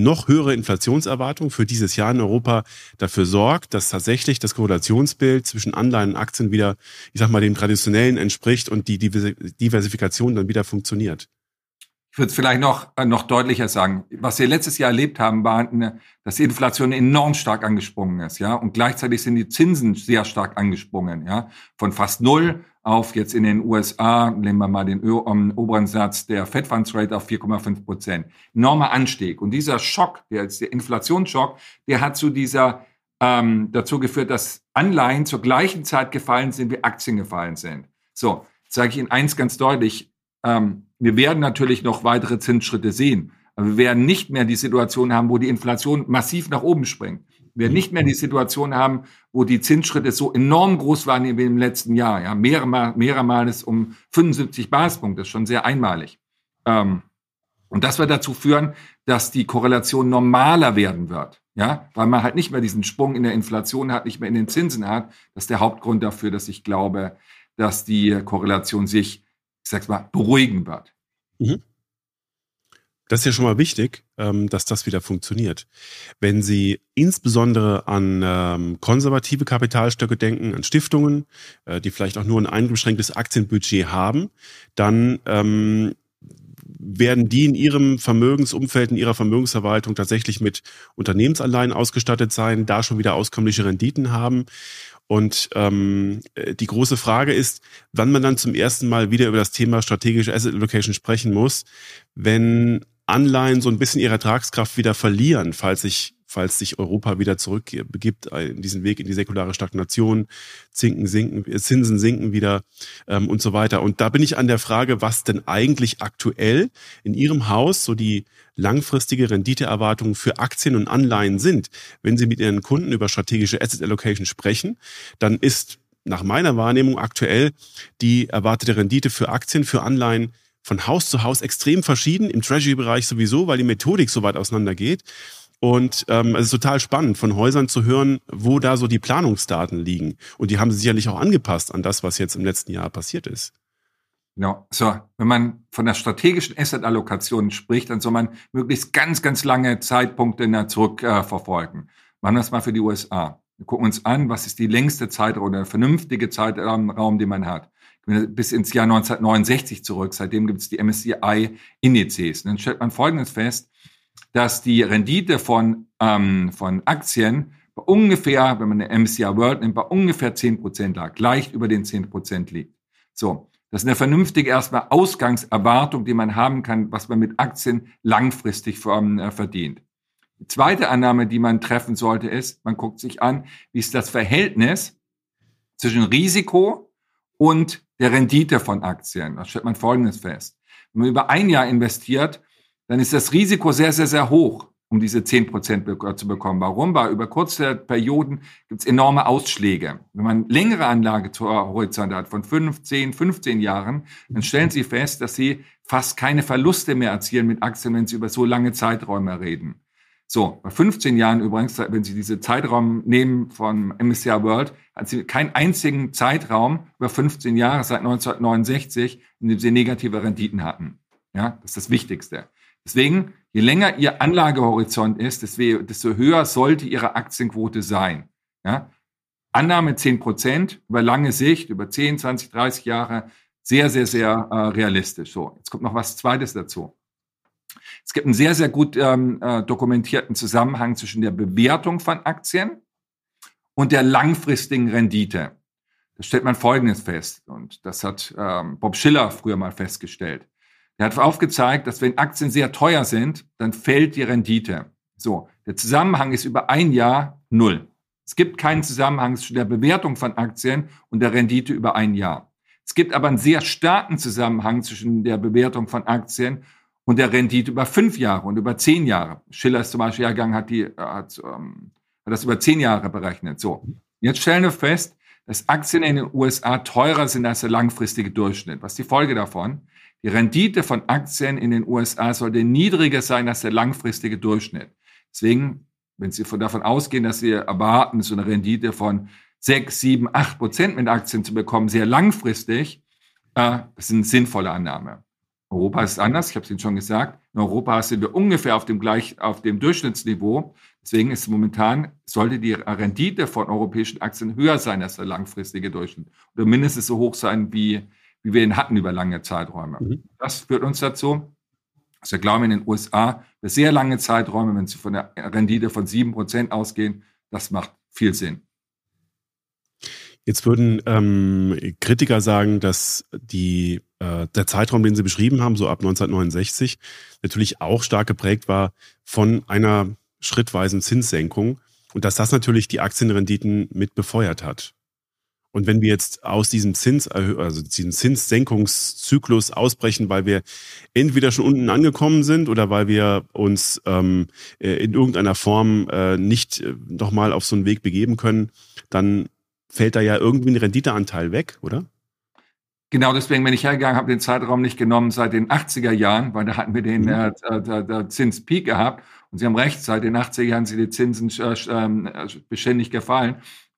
noch höhere Inflationserwartung für dieses Jahr in Europa dafür sorgt, dass tatsächlich das Korrelationsbild zwischen Anleihen und Aktien wieder, ich sag mal, dem traditionellen entspricht und die Diversifikation dann wieder funktioniert. Ich würde es vielleicht noch, äh, noch deutlicher sagen. Was wir letztes Jahr erlebt haben, war, dass die Inflation enorm stark angesprungen ist, ja. Und gleichzeitig sind die Zinsen sehr stark angesprungen, ja. Von fast null auf jetzt in den USA, nehmen wir mal den um, oberen Satz der Fed Funds Rate auf 4,5 Prozent. Enormer Anstieg. Und dieser Schock, der, der Inflationsschock, der hat zu dieser, ähm, dazu geführt, dass Anleihen zur gleichen Zeit gefallen sind, wie Aktien gefallen sind. So, sage ich Ihnen eins ganz deutlich. Ähm, wir werden natürlich noch weitere Zinsschritte sehen. Aber wir werden nicht mehr die Situation haben, wo die Inflation massiv nach oben springt. Wir werden nicht mehr die Situation haben, wo die Zinsschritte so enorm groß waren wie im letzten Jahr. Ja, mehrere, mehrere Mal ist um 75 Basispunkte. Das ist schon sehr einmalig. Ähm, und das wird dazu führen, dass die Korrelation normaler werden wird. Ja, weil man halt nicht mehr diesen Sprung in der Inflation hat, nicht mehr in den Zinsen hat. Das ist der Hauptgrund dafür, dass ich glaube, dass die Korrelation sich ich sag's mal, beruhigen wird. Mhm. Das ist ja schon mal wichtig, ähm, dass das wieder funktioniert. Wenn Sie insbesondere an ähm, konservative Kapitalstöcke denken, an Stiftungen, äh, die vielleicht auch nur ein eingeschränktes Aktienbudget haben, dann ähm, werden die in ihrem Vermögensumfeld, in ihrer Vermögensverwaltung tatsächlich mit Unternehmensanleihen ausgestattet sein, da schon wieder auskömmliche Renditen haben. Und ähm, äh, die große Frage ist, wann man dann zum ersten Mal wieder über das Thema strategische Asset Allocation sprechen muss, wenn Anleihen so ein bisschen ihre Ertragskraft wieder verlieren, falls sich falls sich Europa wieder zurückbegibt äh, in diesen Weg in die säkulare Stagnation, Zinken sinken, äh, Zinsen sinken wieder ähm, und so weiter. Und da bin ich an der Frage, was denn eigentlich aktuell in Ihrem Haus so die langfristige Renditeerwartungen für Aktien und Anleihen sind. Wenn Sie mit Ihren Kunden über strategische Asset Allocation sprechen, dann ist nach meiner Wahrnehmung aktuell die erwartete Rendite für Aktien, für Anleihen von Haus zu Haus extrem verschieden, im Treasury-Bereich sowieso, weil die Methodik so weit auseinandergeht. Und ähm, es ist total spannend, von Häusern zu hören, wo da so die Planungsdaten liegen. Und die haben sie sicherlich auch angepasst an das, was jetzt im letzten Jahr passiert ist. Genau. So, wenn man von der strategischen Asset-Allokation spricht, dann soll man möglichst ganz, ganz lange Zeitpunkte in der zurückverfolgen. Äh, Machen wir das mal für die USA. Wir gucken uns an, was ist die längste Zeit oder der vernünftige Zeitraum, den man hat. Bis ins Jahr 1969 zurück. Seitdem gibt es die MSCI-Indizes. Dann stellt man Folgendes fest, dass die Rendite von, ähm, von Aktien bei ungefähr, wenn man eine MSCI World nimmt, bei ungefähr 10% lag, leicht über den 10% liegt. So, das ist eine vernünftige erstmal Ausgangserwartung, die man haben kann, was man mit Aktien langfristig äh, verdient. Die zweite Annahme, die man treffen sollte, ist, man guckt sich an, wie ist das Verhältnis zwischen Risiko und der Rendite von Aktien. Da stellt man Folgendes fest. Wenn man über ein Jahr investiert, dann ist das Risiko sehr, sehr, sehr hoch, um diese 10 Prozent zu bekommen. Warum? Weil über kurze Perioden gibt es enorme Ausschläge. Wenn man längere Anlagehorizonte hat von 5, 10, 15 Jahren, dann stellen Sie fest, dass Sie fast keine Verluste mehr erzielen mit Aktien, wenn Sie über so lange Zeiträume reden. So, bei 15 Jahren übrigens, wenn Sie diese Zeitraum nehmen von MSCI World, hat sie keinen einzigen Zeitraum über 15 Jahre seit 1969, in dem Sie negative Renditen hatten. Ja, das ist das Wichtigste. Deswegen, je länger Ihr Anlagehorizont ist, desto höher sollte Ihre Aktienquote sein. Ja? Annahme 10 Prozent über lange Sicht, über 10, 20, 30 Jahre, sehr, sehr, sehr äh, realistisch. So, jetzt kommt noch was Zweites dazu. Es gibt einen sehr, sehr gut ähm, äh, dokumentierten Zusammenhang zwischen der Bewertung von Aktien und der langfristigen Rendite. Da stellt man Folgendes fest, und das hat ähm, Bob Schiller früher mal festgestellt. Er hat aufgezeigt, dass wenn Aktien sehr teuer sind, dann fällt die Rendite. So, der Zusammenhang ist über ein Jahr null. Es gibt keinen Zusammenhang zwischen der Bewertung von Aktien und der Rendite über ein Jahr. Es gibt aber einen sehr starken Zusammenhang zwischen der Bewertung von Aktien und der Rendite über fünf Jahre und über zehn Jahre. Schiller ist zum Beispiel hergegangen, hat, die, hat, ähm, hat das über zehn Jahre berechnet. So, jetzt stellen wir fest, dass Aktien in den USA teurer sind als der langfristige Durchschnitt. Was ist die Folge davon? Die Rendite von Aktien in den USA sollte niedriger sein als der langfristige Durchschnitt. Deswegen, wenn Sie davon ausgehen, dass Sie erwarten, so eine Rendite von 6, 7, 8 Prozent mit Aktien zu bekommen, sehr langfristig, äh, das ist eine sinnvolle Annahme. Europa ist anders, ich habe es Ihnen schon gesagt. In Europa sind wir ungefähr auf dem, gleich, auf dem Durchschnittsniveau. Deswegen ist momentan, sollte die Rendite von europäischen Aktien höher sein als der langfristige Durchschnitt. Oder mindestens so hoch sein, wie, wie wir ihn hatten über lange Zeiträume. Mhm. Das führt uns dazu, dass wir glauben, in den USA für sehr lange Zeiträume, wenn Sie von der Rendite von sieben Prozent ausgehen, das macht viel Sinn. Jetzt würden ähm, Kritiker sagen, dass die, äh, der Zeitraum, den Sie beschrieben haben, so ab 1969, natürlich auch stark geprägt war von einer schrittweisen Zinssenkung und dass das natürlich die Aktienrenditen mit befeuert hat. Und wenn wir jetzt aus diesem Zins, also diesem Zinssenkungszyklus ausbrechen, weil wir entweder schon unten angekommen sind oder weil wir uns ähm, äh, in irgendeiner Form äh, nicht äh, nochmal auf so einen Weg begeben können, dann fällt da ja irgendwie ein Renditeanteil weg, oder? Genau, deswegen bin ich hergegangen, habe den Zeitraum nicht genommen seit den 80er Jahren, weil da hatten wir den mhm. äh, Zinspeak gehabt. Und Sie haben recht, seit den 80er Jahren sind die Zinsen äh, äh, beständig gefallen.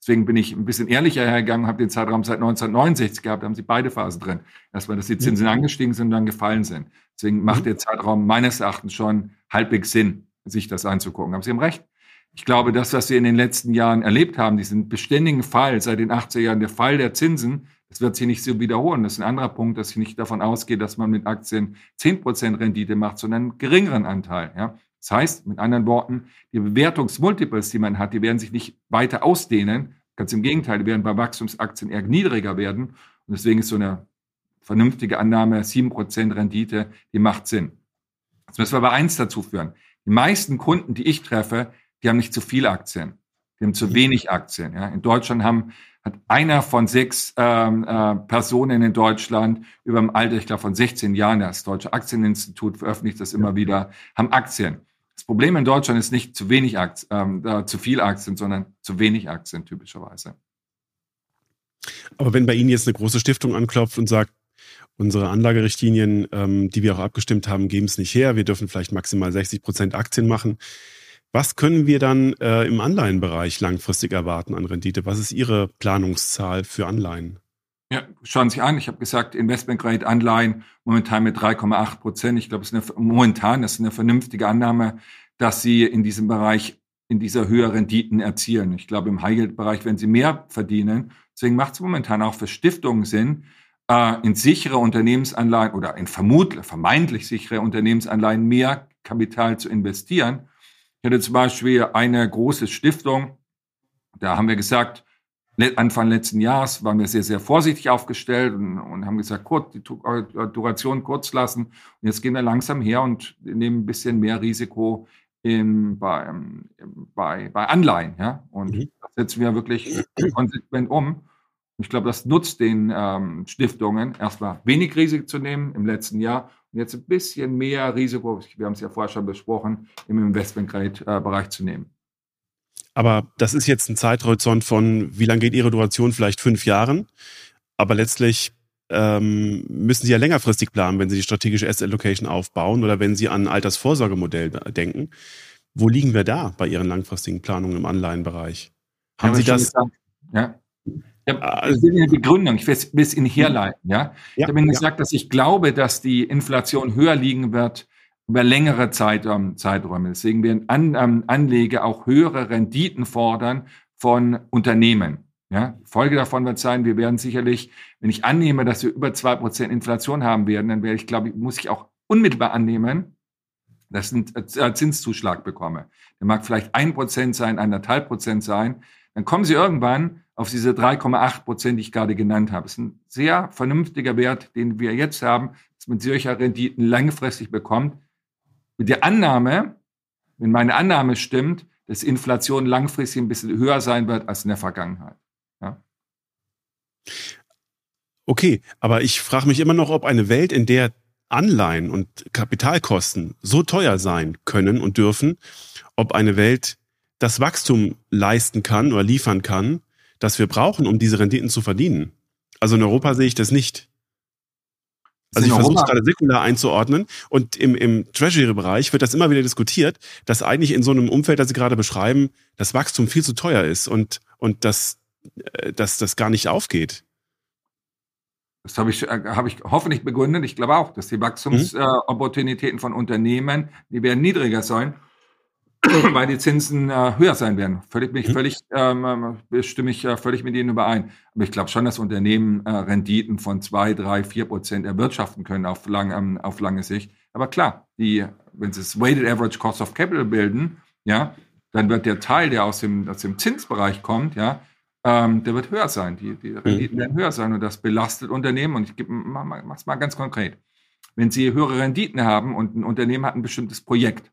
Deswegen bin ich ein bisschen ehrlicher hergegangen, habe den Zeitraum seit 1969 gehabt, da haben Sie beide Phasen drin. Erstmal, dass die Zinsen angestiegen sind und dann gefallen sind. Deswegen macht mhm. der Zeitraum meines Erachtens schon halbwegs Sinn, sich das anzugucken. Aber Sie haben recht, ich glaube, das, was wir in den letzten Jahren erlebt haben, diesen beständigen Fall seit den 80er Jahren, der Fall der Zinsen, das wird sich nicht so wiederholen. Das ist ein anderer Punkt, dass ich nicht davon ausgehe, dass man mit Aktien 10% Rendite macht, sondern einen geringeren Anteil. Ja? Das heißt, mit anderen Worten, die Bewertungsmultiples, die man hat, die werden sich nicht weiter ausdehnen. Ganz im Gegenteil, die werden bei Wachstumsaktien eher niedriger werden. Und deswegen ist so eine vernünftige Annahme, 7% Rendite, die macht Sinn. Jetzt müssen wir aber eins dazu führen. Die meisten Kunden, die ich treffe, die haben nicht zu viele Aktien. Die haben zu wenig Aktien. Ja. In Deutschland haben, hat einer von sechs ähm, äh, Personen in Deutschland über dem Alter, ich glaube von 16 Jahren, das Deutsche Aktieninstitut veröffentlicht das immer wieder, haben Aktien. Das Problem in Deutschland ist nicht zu wenig Aktien, äh, zu viel Aktien, sondern zu wenig Aktien typischerweise. Aber wenn bei Ihnen jetzt eine große Stiftung anklopft und sagt, unsere Anlagerichtlinien, ähm, die wir auch abgestimmt haben, geben es nicht her, wir dürfen vielleicht maximal 60 Prozent Aktien machen, was können wir dann äh, im Anleihenbereich langfristig erwarten an Rendite? Was ist Ihre Planungszahl für Anleihen? Ja, schauen Sie sich an. Ich habe gesagt, Investment Grade Anleihen momentan mit 3,8 Prozent. Ich glaube, es ist momentan das ist eine vernünftige Annahme, dass Sie in diesem Bereich in dieser Höhe Renditen erzielen. Ich glaube, im High-Yield-Bereich werden Sie mehr verdienen. Deswegen macht es momentan auch für Stiftungen Sinn, äh, in sichere Unternehmensanleihen oder in vermutlich, vermeintlich sichere Unternehmensanleihen mehr Kapital zu investieren ich hatte zum Beispiel eine große Stiftung, da haben wir gesagt, Anfang letzten Jahres waren wir sehr, sehr vorsichtig aufgestellt und, und haben gesagt, kurz, die äh, Duration kurz lassen. Und jetzt gehen wir langsam her und nehmen ein bisschen mehr Risiko in, bei, bei, bei Anleihen. Ja? Und mhm. das setzen wir wirklich konsequent um. Ich glaube, das nutzt den ähm, Stiftungen, erstmal wenig Risiko zu nehmen im letzten Jahr und jetzt ein bisschen mehr Risiko, wir haben es ja vorher schon besprochen, im Investmentgrade-Bereich zu nehmen. Aber das ist jetzt ein Zeithorizont von, wie lange geht Ihre Duration? Vielleicht fünf Jahren. Aber letztlich ähm, müssen Sie ja längerfristig planen, wenn Sie die strategische Asset Allocation aufbauen oder wenn Sie an ein Altersvorsorgemodell denken. Wo liegen wir da bei Ihren langfristigen Planungen im Anleihenbereich? Haben Sie das? Ja. Ich habe also eine Begründung, ich will es Ihnen herleiten. Ja? Ich habe Ihnen gesagt, dass ich glaube, dass die Inflation höher liegen wird über längere Zeit, ähm, Zeiträume. Deswegen werden An, ähm, Anleger auch höhere Renditen fordern von Unternehmen. Ja? Folge davon wird sein, wir werden sicherlich, wenn ich annehme, dass wir über zwei Prozent Inflation haben werden, dann werde ich, glaube ich, muss ich auch unmittelbar annehmen, dass ich einen äh, Zinszuschlag bekomme. Der mag vielleicht ein Prozent sein, eineinhalb Prozent sein. Dann kommen Sie irgendwann auf diese 3,8 Prozent, die ich gerade genannt habe. Das ist ein sehr vernünftiger Wert, den wir jetzt haben, dass man solcher Renditen langfristig bekommt. Mit der Annahme, wenn meine Annahme stimmt, dass Inflation langfristig ein bisschen höher sein wird als in der Vergangenheit. Ja. Okay, aber ich frage mich immer noch, ob eine Welt, in der Anleihen und Kapitalkosten so teuer sein können und dürfen, ob eine Welt das Wachstum leisten kann oder liefern kann, das wir brauchen, um diese Renditen zu verdienen. Also in Europa sehe ich das nicht. Also ich versuche es gerade säkular einzuordnen und im, im Treasury-Bereich wird das immer wieder diskutiert, dass eigentlich in so einem Umfeld, das Sie gerade beschreiben, das Wachstum viel zu teuer ist und, und dass, äh, dass das gar nicht aufgeht. Das habe ich, äh, hab ich hoffentlich begründet. Ich glaube auch, dass die Wachstumsopportunitäten mhm. äh, von Unternehmen, die werden niedriger sein, <clears throat> weil die Zinsen äh, höher sein werden. Völlig, bin ich mhm. völlig, ähm, äh, stimme ich äh, völlig mit Ihnen überein. Aber ich glaube schon, dass Unternehmen äh, Renditen von zwei, drei, vier Prozent erwirtschaften können auf, lang, ähm, auf lange Sicht. Aber klar, die, wenn sie das Weighted Average Cost of Capital bilden, ja, dann wird der Teil, der aus dem, aus dem Zinsbereich kommt, ja, ähm, der wird höher sein. Die, die Renditen mhm. werden höher sein und das belastet Unternehmen. Und ich gebe, mach, mach's mal ganz konkret. Wenn Sie höhere Renditen haben und ein Unternehmen hat ein bestimmtes Projekt,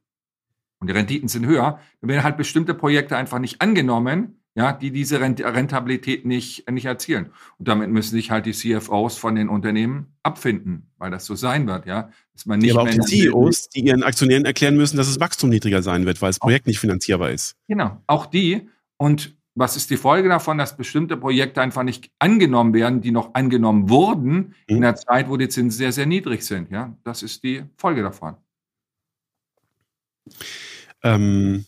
und die Renditen sind höher, dann werden halt bestimmte Projekte einfach nicht angenommen, ja, die diese Rentabilität nicht, nicht erzielen. Und damit müssen sich halt die CFOs von den Unternehmen abfinden, weil das so sein wird, ja. Dass man nicht ja, aber auch die CEOs, die ihren Aktionären erklären müssen, dass das Wachstum niedriger sein wird, weil das Projekt auch, nicht finanzierbar ist. Genau, auch die. Und was ist die Folge davon, dass bestimmte Projekte einfach nicht angenommen werden, die noch angenommen wurden mhm. in der Zeit, wo die Zinsen sehr, sehr niedrig sind, ja. Das ist die Folge davon. Ähm,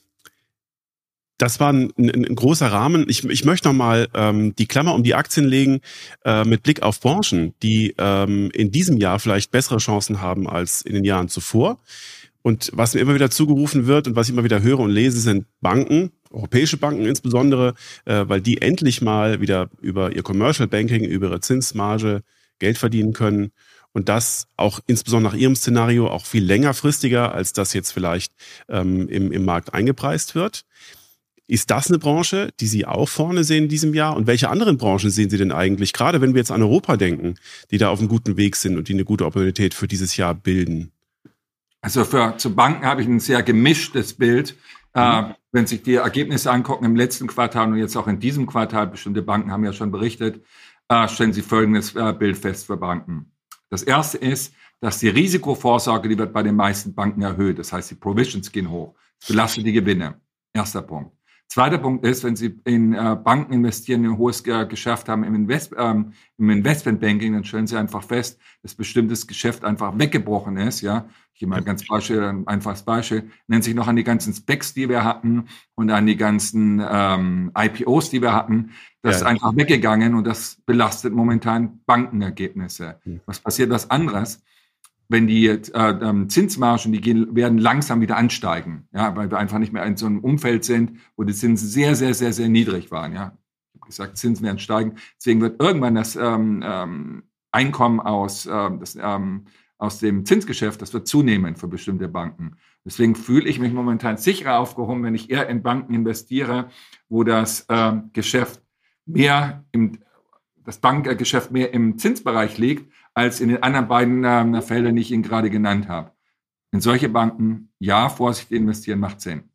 das war ein, ein, ein, großer Rahmen. Ich, ich möchte nochmal ähm, die Klammer um die Aktien legen äh, mit Blick auf Branchen, die ähm, in diesem Jahr vielleicht bessere Chancen haben als in den Jahren zuvor. Und was mir immer wieder zugerufen wird und was ich immer wieder höre und lese, sind Banken, europäische Banken insbesondere, äh, weil die endlich mal wieder über ihr Commercial Banking, über ihre Zinsmarge Geld verdienen können und das auch insbesondere nach Ihrem Szenario auch viel längerfristiger, als das jetzt vielleicht ähm, im, im Markt eingepreist wird. Ist das eine Branche, die Sie auch vorne sehen in diesem Jahr? Und welche anderen Branchen sehen Sie denn eigentlich, gerade wenn wir jetzt an Europa denken, die da auf einem guten Weg sind und die eine gute Opportunität für dieses Jahr bilden? Also für zu Banken habe ich ein sehr gemischtes Bild. Äh, mhm. Äh, wenn sich die Ergebnisse angucken im letzten Quartal und jetzt auch in diesem Quartal, bestimmte Banken haben ja schon berichtet, äh, stellen Sie folgendes äh, Bild fest für Banken. Das erste ist, dass die Risikovorsorge, die wird bei den meisten Banken erhöht. Das heißt, die Provisions gehen hoch. Das belastet die Gewinne. Erster Punkt. Zweiter Punkt ist, wenn Sie in äh, Banken investieren, ein hohes äh, Geschäft haben im, Invest, ähm, im Investmentbanking, dann stellen Sie einfach fest, dass bestimmtes Geschäft einfach weggebrochen ist. Ja, ich gebe mal ein ganz Beispiel, ein einfaches Beispiel. Nennt sich noch an die ganzen Specs, die wir hatten und an die ganzen ähm, IPOs, die wir hatten. Das ja. ist einfach weggegangen und das belastet momentan Bankenergebnisse. Mhm. Was passiert was anderes? Wenn die äh, ähm, Zinsmargen, die gehen, werden langsam wieder ansteigen, ja, weil wir einfach nicht mehr in so einem Umfeld sind, wo die Zinsen sehr, sehr, sehr, sehr niedrig waren. Ja, ich habe gesagt, Zinsen werden steigen. Deswegen wird irgendwann das ähm, ähm, Einkommen aus, ähm, das, ähm, aus dem Zinsgeschäft, das wird zunehmen für bestimmte Banken. Deswegen fühle ich mich momentan sicherer aufgehoben, wenn ich eher in Banken investiere, wo das äh, Geschäft mehr im, das Bankgeschäft mehr im Zinsbereich liegt, als in den anderen beiden äh, Feldern, die ich Ihnen gerade genannt habe. In solche Banken, ja, Vorsicht investieren macht Sinn.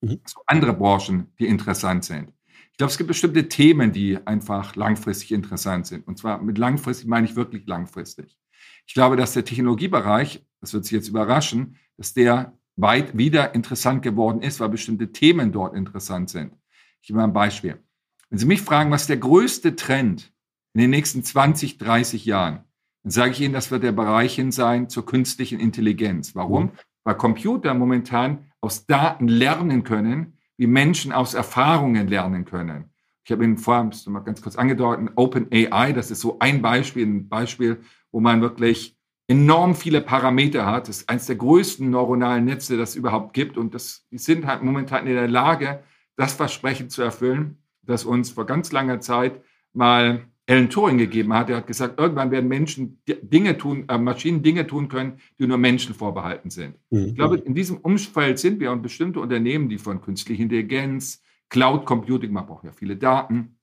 Mhm. Andere Branchen, die interessant sind. Ich glaube, es gibt bestimmte Themen, die einfach langfristig interessant sind. Und zwar mit langfristig meine ich wirklich langfristig. Ich glaube, dass der Technologiebereich, das wird Sie jetzt überraschen, dass der weit wieder interessant geworden ist, weil bestimmte Themen dort interessant sind. Ich gebe mal ein Beispiel. Wenn Sie mich fragen, was ist der größte Trend in den nächsten 20, 30 Jahren, sage ich Ihnen, das wird der Bereich hin sein zur künstlichen Intelligenz. Warum? Mhm. Weil Computer momentan aus Daten lernen können, wie Menschen aus Erfahrungen lernen können. Ich habe Ihnen vorhin mal ganz kurz angedeutet, Open AI, das ist so ein Beispiel, ein Beispiel, wo man wirklich enorm viele Parameter hat. Das ist eines der größten neuronalen Netze, das es überhaupt gibt. Und das, die sind halt momentan in der Lage, das Versprechen zu erfüllen, das uns vor ganz langer Zeit mal Alan Turing gegeben hat. Er hat gesagt, irgendwann werden Menschen Dinge tun, äh, Maschinen Dinge tun können, die nur Menschen vorbehalten sind. Mhm. Ich glaube, in diesem Umfeld sind wir und bestimmte Unternehmen, die von künstlicher Intelligenz, Cloud Computing, man braucht ja viele Daten,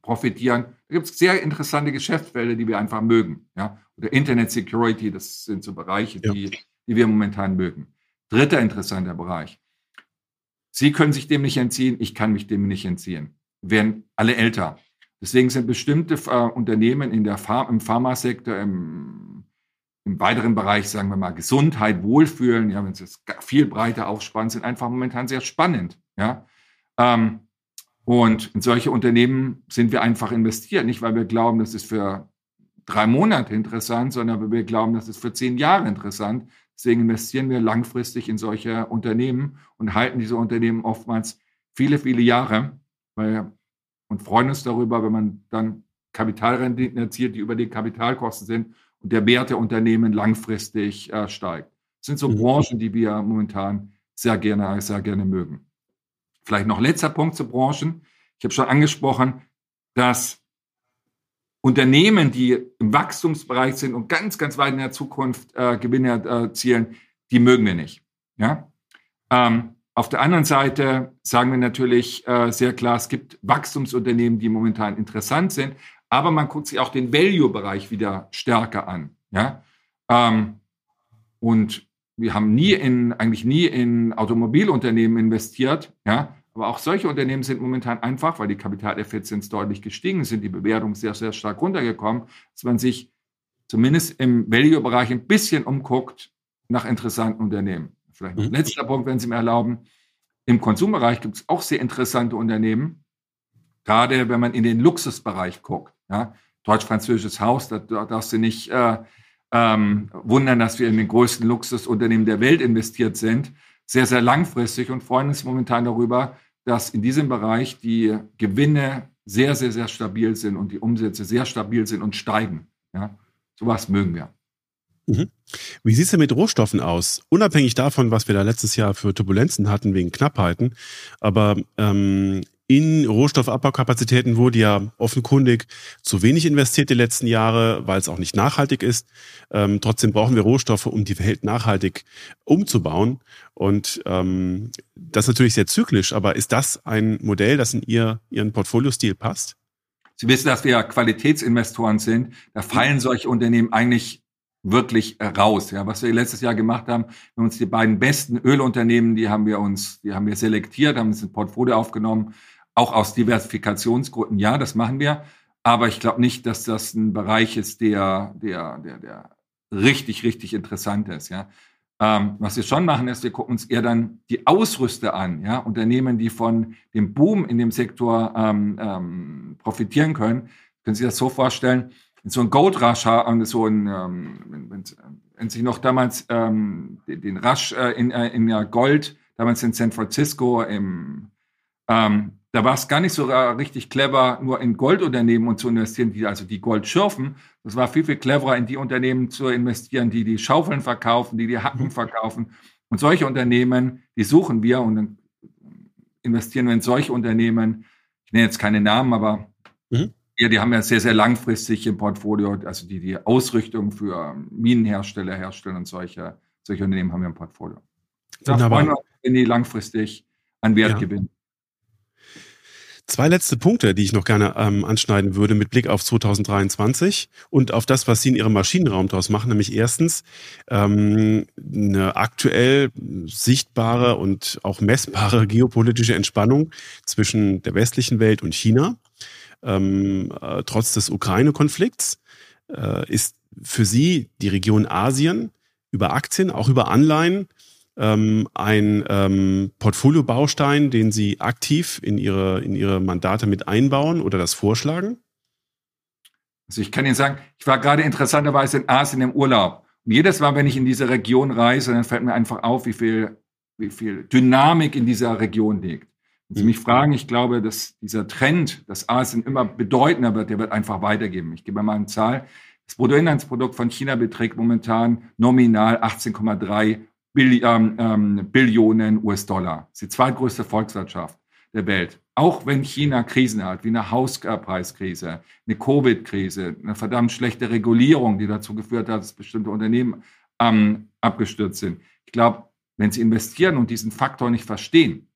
profitieren. Da gibt es sehr interessante Geschäftsfelder, die wir einfach mögen. Ja? Oder Internet Security, das sind so Bereiche, ja. die, die wir momentan mögen. Dritter interessanter Bereich. Sie können sich dem nicht entziehen, ich kann mich dem nicht entziehen werden alle älter. Deswegen sind bestimmte äh, Unternehmen in der Pharma, im Pharmasektor, im, im weiteren Bereich, sagen wir mal, Gesundheit, Wohlfühlen, ja, wenn es viel breiter aufspannen, sind einfach momentan sehr spannend. Ja. Ähm, Und in solche Unternehmen sind wir einfach investiert, nicht weil wir glauben, das ist für drei Monate interessant, sondern weil wir glauben, das ist für zehn Jahre interessant. Deswegen investieren wir langfristig in solche Unternehmen und halten diese Unternehmen oftmals viele, viele Jahre weil, und freuen uns darüber, wenn man dann Kapitalrenditen erzielt, die über den Kapitalkosten sind und der Wert der Unternehmen langfristig äh, steigt. Das sind so mhm. Branchen, die wir momentan sehr gerne, sehr gerne mögen. Vielleicht noch letzter Punkt zu Branchen. Ich habe schon angesprochen, dass Unternehmen, die im Wachstumsbereich sind und ganz, ganz weit in der Zukunft äh, Gewinne erzielen, die mögen wir nicht. Ja? Ähm, auf der anderen Seite sagen wir natürlich äh, sehr klar, es gibt Wachstumsunternehmen, die momentan interessant sind, aber man guckt sich auch den Value-Bereich wieder stärker an. Ja? Ähm, und wir haben nie in, eigentlich nie in Automobilunternehmen investiert, ja, aber auch solche Unternehmen sind momentan einfach, weil die Kapitaleffizienz deutlich gestiegen sind, die Bewertung sehr, sehr stark runtergekommen, dass man sich zumindest im Value-Bereich ein bisschen umguckt nach interessanten Unternehmen. Vielleicht noch mhm. letzter Punkt, wenn Sie mir erlauben. Im Konsumbereich gibt es auch sehr interessante Unternehmen, gerade wenn man in den Luxusbereich guckt. Ja, Deutsch-französisches Haus, da, da darfst du nicht äh, ähm, wundern, dass wir in den größten Luxusunternehmen der Welt investiert sind sehr, sehr langfristig und freuen uns momentan darüber, dass in diesem Bereich die Gewinne sehr, sehr, sehr stabil sind und die Umsätze sehr stabil sind und steigen. Ja, sowas mögen wir. Mhm. Wie sieht es denn mit Rohstoffen aus? Unabhängig davon, was wir da letztes Jahr für Turbulenzen hatten wegen Knappheiten, aber ähm, in Rohstoffabbaukapazitäten wurde ja offenkundig zu wenig investiert die letzten Jahre, weil es auch nicht nachhaltig ist. Ähm, trotzdem brauchen wir Rohstoffe, um die Welt nachhaltig umzubauen. Und ähm, das ist natürlich sehr zyklisch, aber ist das ein Modell, das in Ihr, Ihren Portfoliostil passt? Sie wissen, dass wir Qualitätsinvestoren sind. Da fallen solche Unternehmen eigentlich wirklich raus. Ja, was wir letztes Jahr gemacht haben, wir haben uns die beiden besten Ölunternehmen, die haben wir uns, die haben wir selektiert, haben uns ein Portfolio aufgenommen auch aus Diversifikationsgründen, ja, das machen wir. Aber ich glaube nicht, dass das ein Bereich ist, der, der, der, der richtig, richtig interessant ist. Ja. Ähm, was wir schon machen, ist, wir gucken uns eher dann die Ausrüster an, ja, Unternehmen, die von dem Boom in dem Sektor ähm, ähm, profitieren können. Können Sie das so vorstellen? So ein Gold Rush, so ein, ähm, wenn, wenn Sie noch damals ähm, den, Rush äh, in, äh, in Gold, damals in San Francisco im ähm, da war es gar nicht so richtig clever, nur in Goldunternehmen und zu investieren, die also die Gold schürfen. Das war viel, viel cleverer, in die Unternehmen zu investieren, die die Schaufeln verkaufen, die die Hacken mhm. verkaufen. Und solche Unternehmen, die suchen wir und investieren wir in solche Unternehmen. Ich nenne jetzt keine Namen, aber. Ja, die haben ja sehr, sehr langfristig im Portfolio, also die die Ausrichtung für Minenhersteller herstellen und solche, solche Unternehmen haben wir im Portfolio. Da freuen wir uns, wenn die langfristig an Wert ja. gewinnen. Zwei letzte Punkte, die ich noch gerne ähm, anschneiden würde mit Blick auf 2023 und auf das, was Sie in Ihrem Maschinenraum daraus machen, nämlich erstens ähm, eine aktuell sichtbare und auch messbare geopolitische Entspannung zwischen der westlichen Welt und China. Ähm, äh, trotz des Ukraine-Konflikts äh, ist für Sie die Region Asien über Aktien, auch über Anleihen ähm, ein ähm, Portfoliobaustein, den Sie aktiv in Ihre, in Ihre Mandate mit einbauen oder das vorschlagen? Also ich kann Ihnen sagen, ich war gerade interessanterweise in Asien im Urlaub. Und jedes Mal, wenn ich in diese Region reise, dann fällt mir einfach auf, wie viel, wie viel Dynamik in dieser Region liegt. Wenn Sie mich fragen, ich glaube, dass dieser Trend, dass Asien immer bedeutender wird, der wird einfach weitergeben. Ich gebe mal eine Zahl. Das Bruttoinlandsprodukt von China beträgt momentan nominal 18,3 Billi ähm, ähm, Billionen US-Dollar. Das ist die zweitgrößte Volkswirtschaft der Welt. Auch wenn China Krisen hat, wie eine Hauspreiskrise, eine Covid-Krise, eine verdammt schlechte Regulierung, die dazu geführt hat, dass bestimmte Unternehmen ähm, abgestürzt sind. Ich glaube, wenn Sie investieren und diesen Faktor nicht verstehen,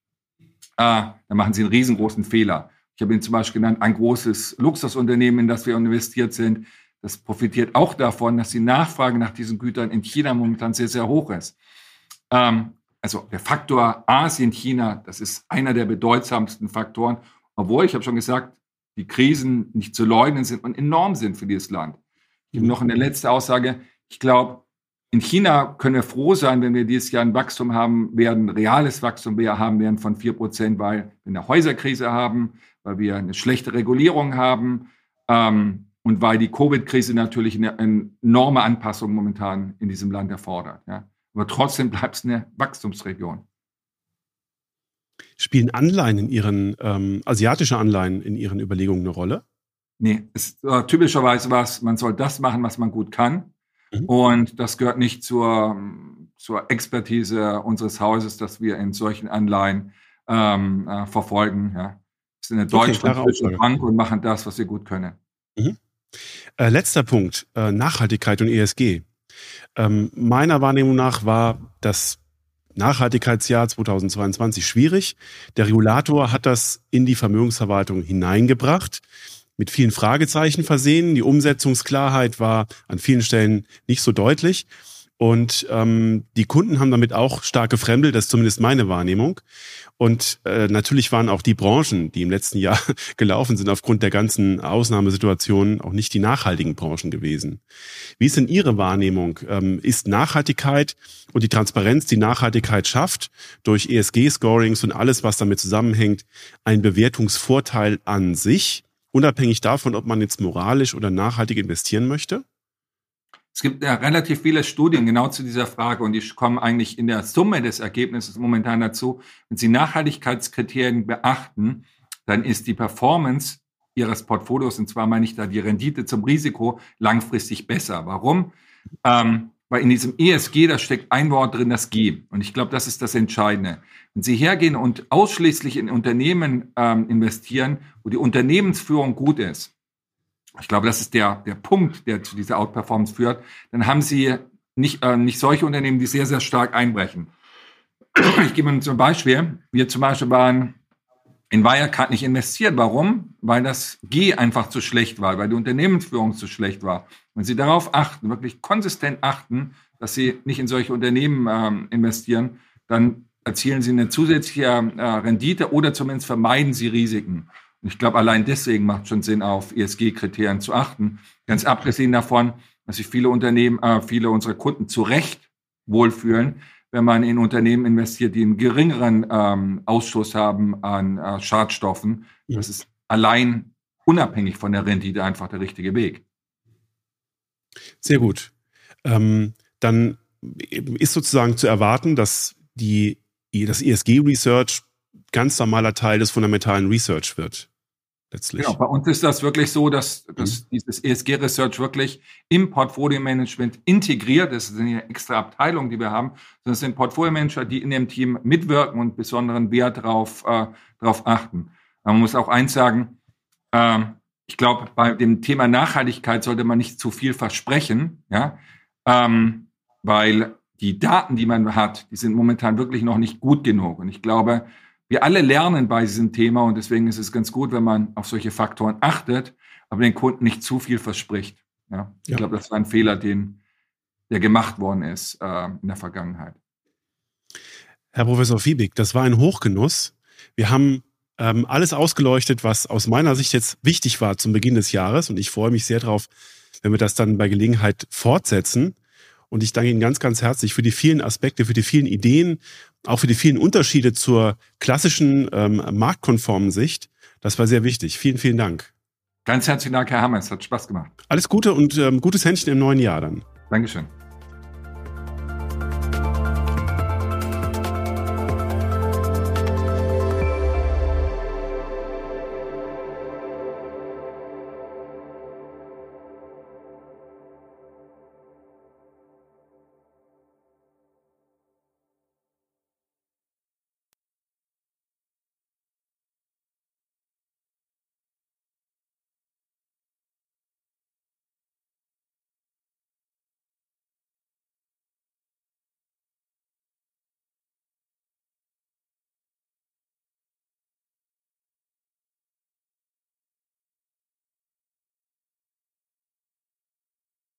äh, dann machen Sie einen riesengroßen Fehler. Ich habe Ihnen zum Beispiel genannt, ein großes Luxusunternehmen, in das wir investiert sind. Das profitiert auch davon, dass die Nachfrage nach diesen Gütern in China momentan sehr, sehr hoch ist. Ähm, also der Faktor Asien, China, das ist einer der bedeutsamsten Faktoren, obwohl ich habe schon gesagt, die Krisen nicht zu leugnen sind und enorm sind für dieses Land. Ich habe noch eine letzte Aussage. Ich glaube, in China können wir froh sein, wenn wir dieses Jahr ein Wachstum haben werden, reales Wachstum wir haben werden von vier Prozent, weil wir eine Häuserkrise haben, weil wir eine schlechte Regulierung haben ähm, und weil die Covid-Krise natürlich eine, eine, enorme Anpassung momentan in diesem Land erfordert. Ja. Aber trotzdem bleibt es eine Wachstumsregion. Spielen Anleihen in Ihren, ähm, asiatische Anleihen in Ihren Überlegungen eine Rolle? Nee, es ist äh, typischerweise was, man soll das machen, was man gut kann. Mhm. Und das gehört nicht zur, zur Expertise unseres Hauses, dass wir in solchen Anleihen ähm, äh, verfolgen. Ja. Wir sind eine deutsch-französische okay, Bank und machen das, was wir gut können. Mhm. Äh, letzter Punkt, äh, Nachhaltigkeit und ESG. Ähm, meiner Wahrnehmung nach war das Nachhaltigkeitsjahr 2022 schwierig. Der Regulator hat das in die Vermögensverwaltung hineingebracht mit vielen Fragezeichen versehen. Die Umsetzungsklarheit war an vielen Stellen nicht so deutlich. Und ähm, die Kunden haben damit auch stark gefremdelt, das ist zumindest meine Wahrnehmung. Und äh, natürlich waren auch die Branchen, die im letzten Jahr <laughs> gelaufen sind, aufgrund der ganzen Ausnahmesituationen auch nicht die nachhaltigen Branchen gewesen. Wie ist denn Ihre Wahrnehmung? Ähm, ist Nachhaltigkeit und die Transparenz, die Nachhaltigkeit schafft, durch ESG-Scorings und alles, was damit zusammenhängt, ein Bewertungsvorteil an sich? Unabhängig davon, ob man jetzt moralisch oder nachhaltig investieren möchte? Es gibt ja relativ viele Studien genau zu dieser Frage und die kommen eigentlich in der Summe des Ergebnisses momentan dazu. Wenn Sie Nachhaltigkeitskriterien beachten, dann ist die Performance Ihres Portfolios, und zwar meine ich da die Rendite zum Risiko, langfristig besser. Warum? Ähm, weil in diesem ESG, da steckt ein Wort drin, das G. Und ich glaube, das ist das Entscheidende. Wenn Sie hergehen und ausschließlich in Unternehmen ähm, investieren, wo die Unternehmensführung gut ist, ich glaube, das ist der, der Punkt, der zu dieser Outperformance führt, dann haben Sie nicht, äh, nicht solche Unternehmen, die sehr, sehr stark einbrechen. Ich gebe Ihnen zum Beispiel, wir zum Beispiel waren in Wirecard nicht investiert. Warum? Weil das G einfach zu schlecht war, weil die Unternehmensführung zu schlecht war. Wenn Sie darauf achten, wirklich konsistent achten, dass Sie nicht in solche Unternehmen ähm, investieren, dann erzielen Sie eine zusätzliche äh, Rendite oder zumindest vermeiden Sie Risiken. Und ich glaube, allein deswegen macht schon Sinn, auf ESG-Kriterien zu achten. Ganz abgesehen davon, dass sich viele Unternehmen, äh, viele unserer Kunden zu Recht wohlfühlen, wenn man in Unternehmen investiert, die einen geringeren ähm, Ausschuss haben an äh, Schadstoffen. Ja. Das ist allein unabhängig von der Rendite einfach der richtige Weg. Sehr gut. Ähm, dann ist sozusagen zu erwarten, dass die, das ESG-Research ganz normaler Teil des fundamentalen Research wird letztlich. Genau, bei uns ist das wirklich so, dass, dass mhm. dieses ESG-Research wirklich im Portfolio-Management integriert ist. Das sind ja extra Abteilungen, die wir haben. Das sind Portfolio-Manager, die in dem Team mitwirken und besonderen Wert darauf äh, drauf achten. Man muss auch eins sagen, äh, ich glaube, bei dem Thema Nachhaltigkeit sollte man nicht zu viel versprechen, ja, ähm, weil die Daten, die man hat, die sind momentan wirklich noch nicht gut genug. Und ich glaube, wir alle lernen bei diesem Thema und deswegen ist es ganz gut, wenn man auf solche Faktoren achtet, aber den Kunden nicht zu viel verspricht. Ja, ich ja. glaube, das war ein Fehler, den, der gemacht worden ist äh, in der Vergangenheit. Herr Professor Fiebig, das war ein Hochgenuss. Wir haben ähm, alles ausgeleuchtet, was aus meiner Sicht jetzt wichtig war zum Beginn des Jahres und ich freue mich sehr darauf, wenn wir das dann bei Gelegenheit fortsetzen. Und ich danke Ihnen ganz, ganz herzlich für die vielen Aspekte, für die vielen Ideen, auch für die vielen Unterschiede zur klassischen ähm, marktkonformen Sicht. Das war sehr wichtig. Vielen, vielen Dank. Ganz herzlichen Dank, Herr Hammer. Es hat Spaß gemacht. Alles Gute und ähm, gutes Händchen im neuen Jahr dann. Dankeschön.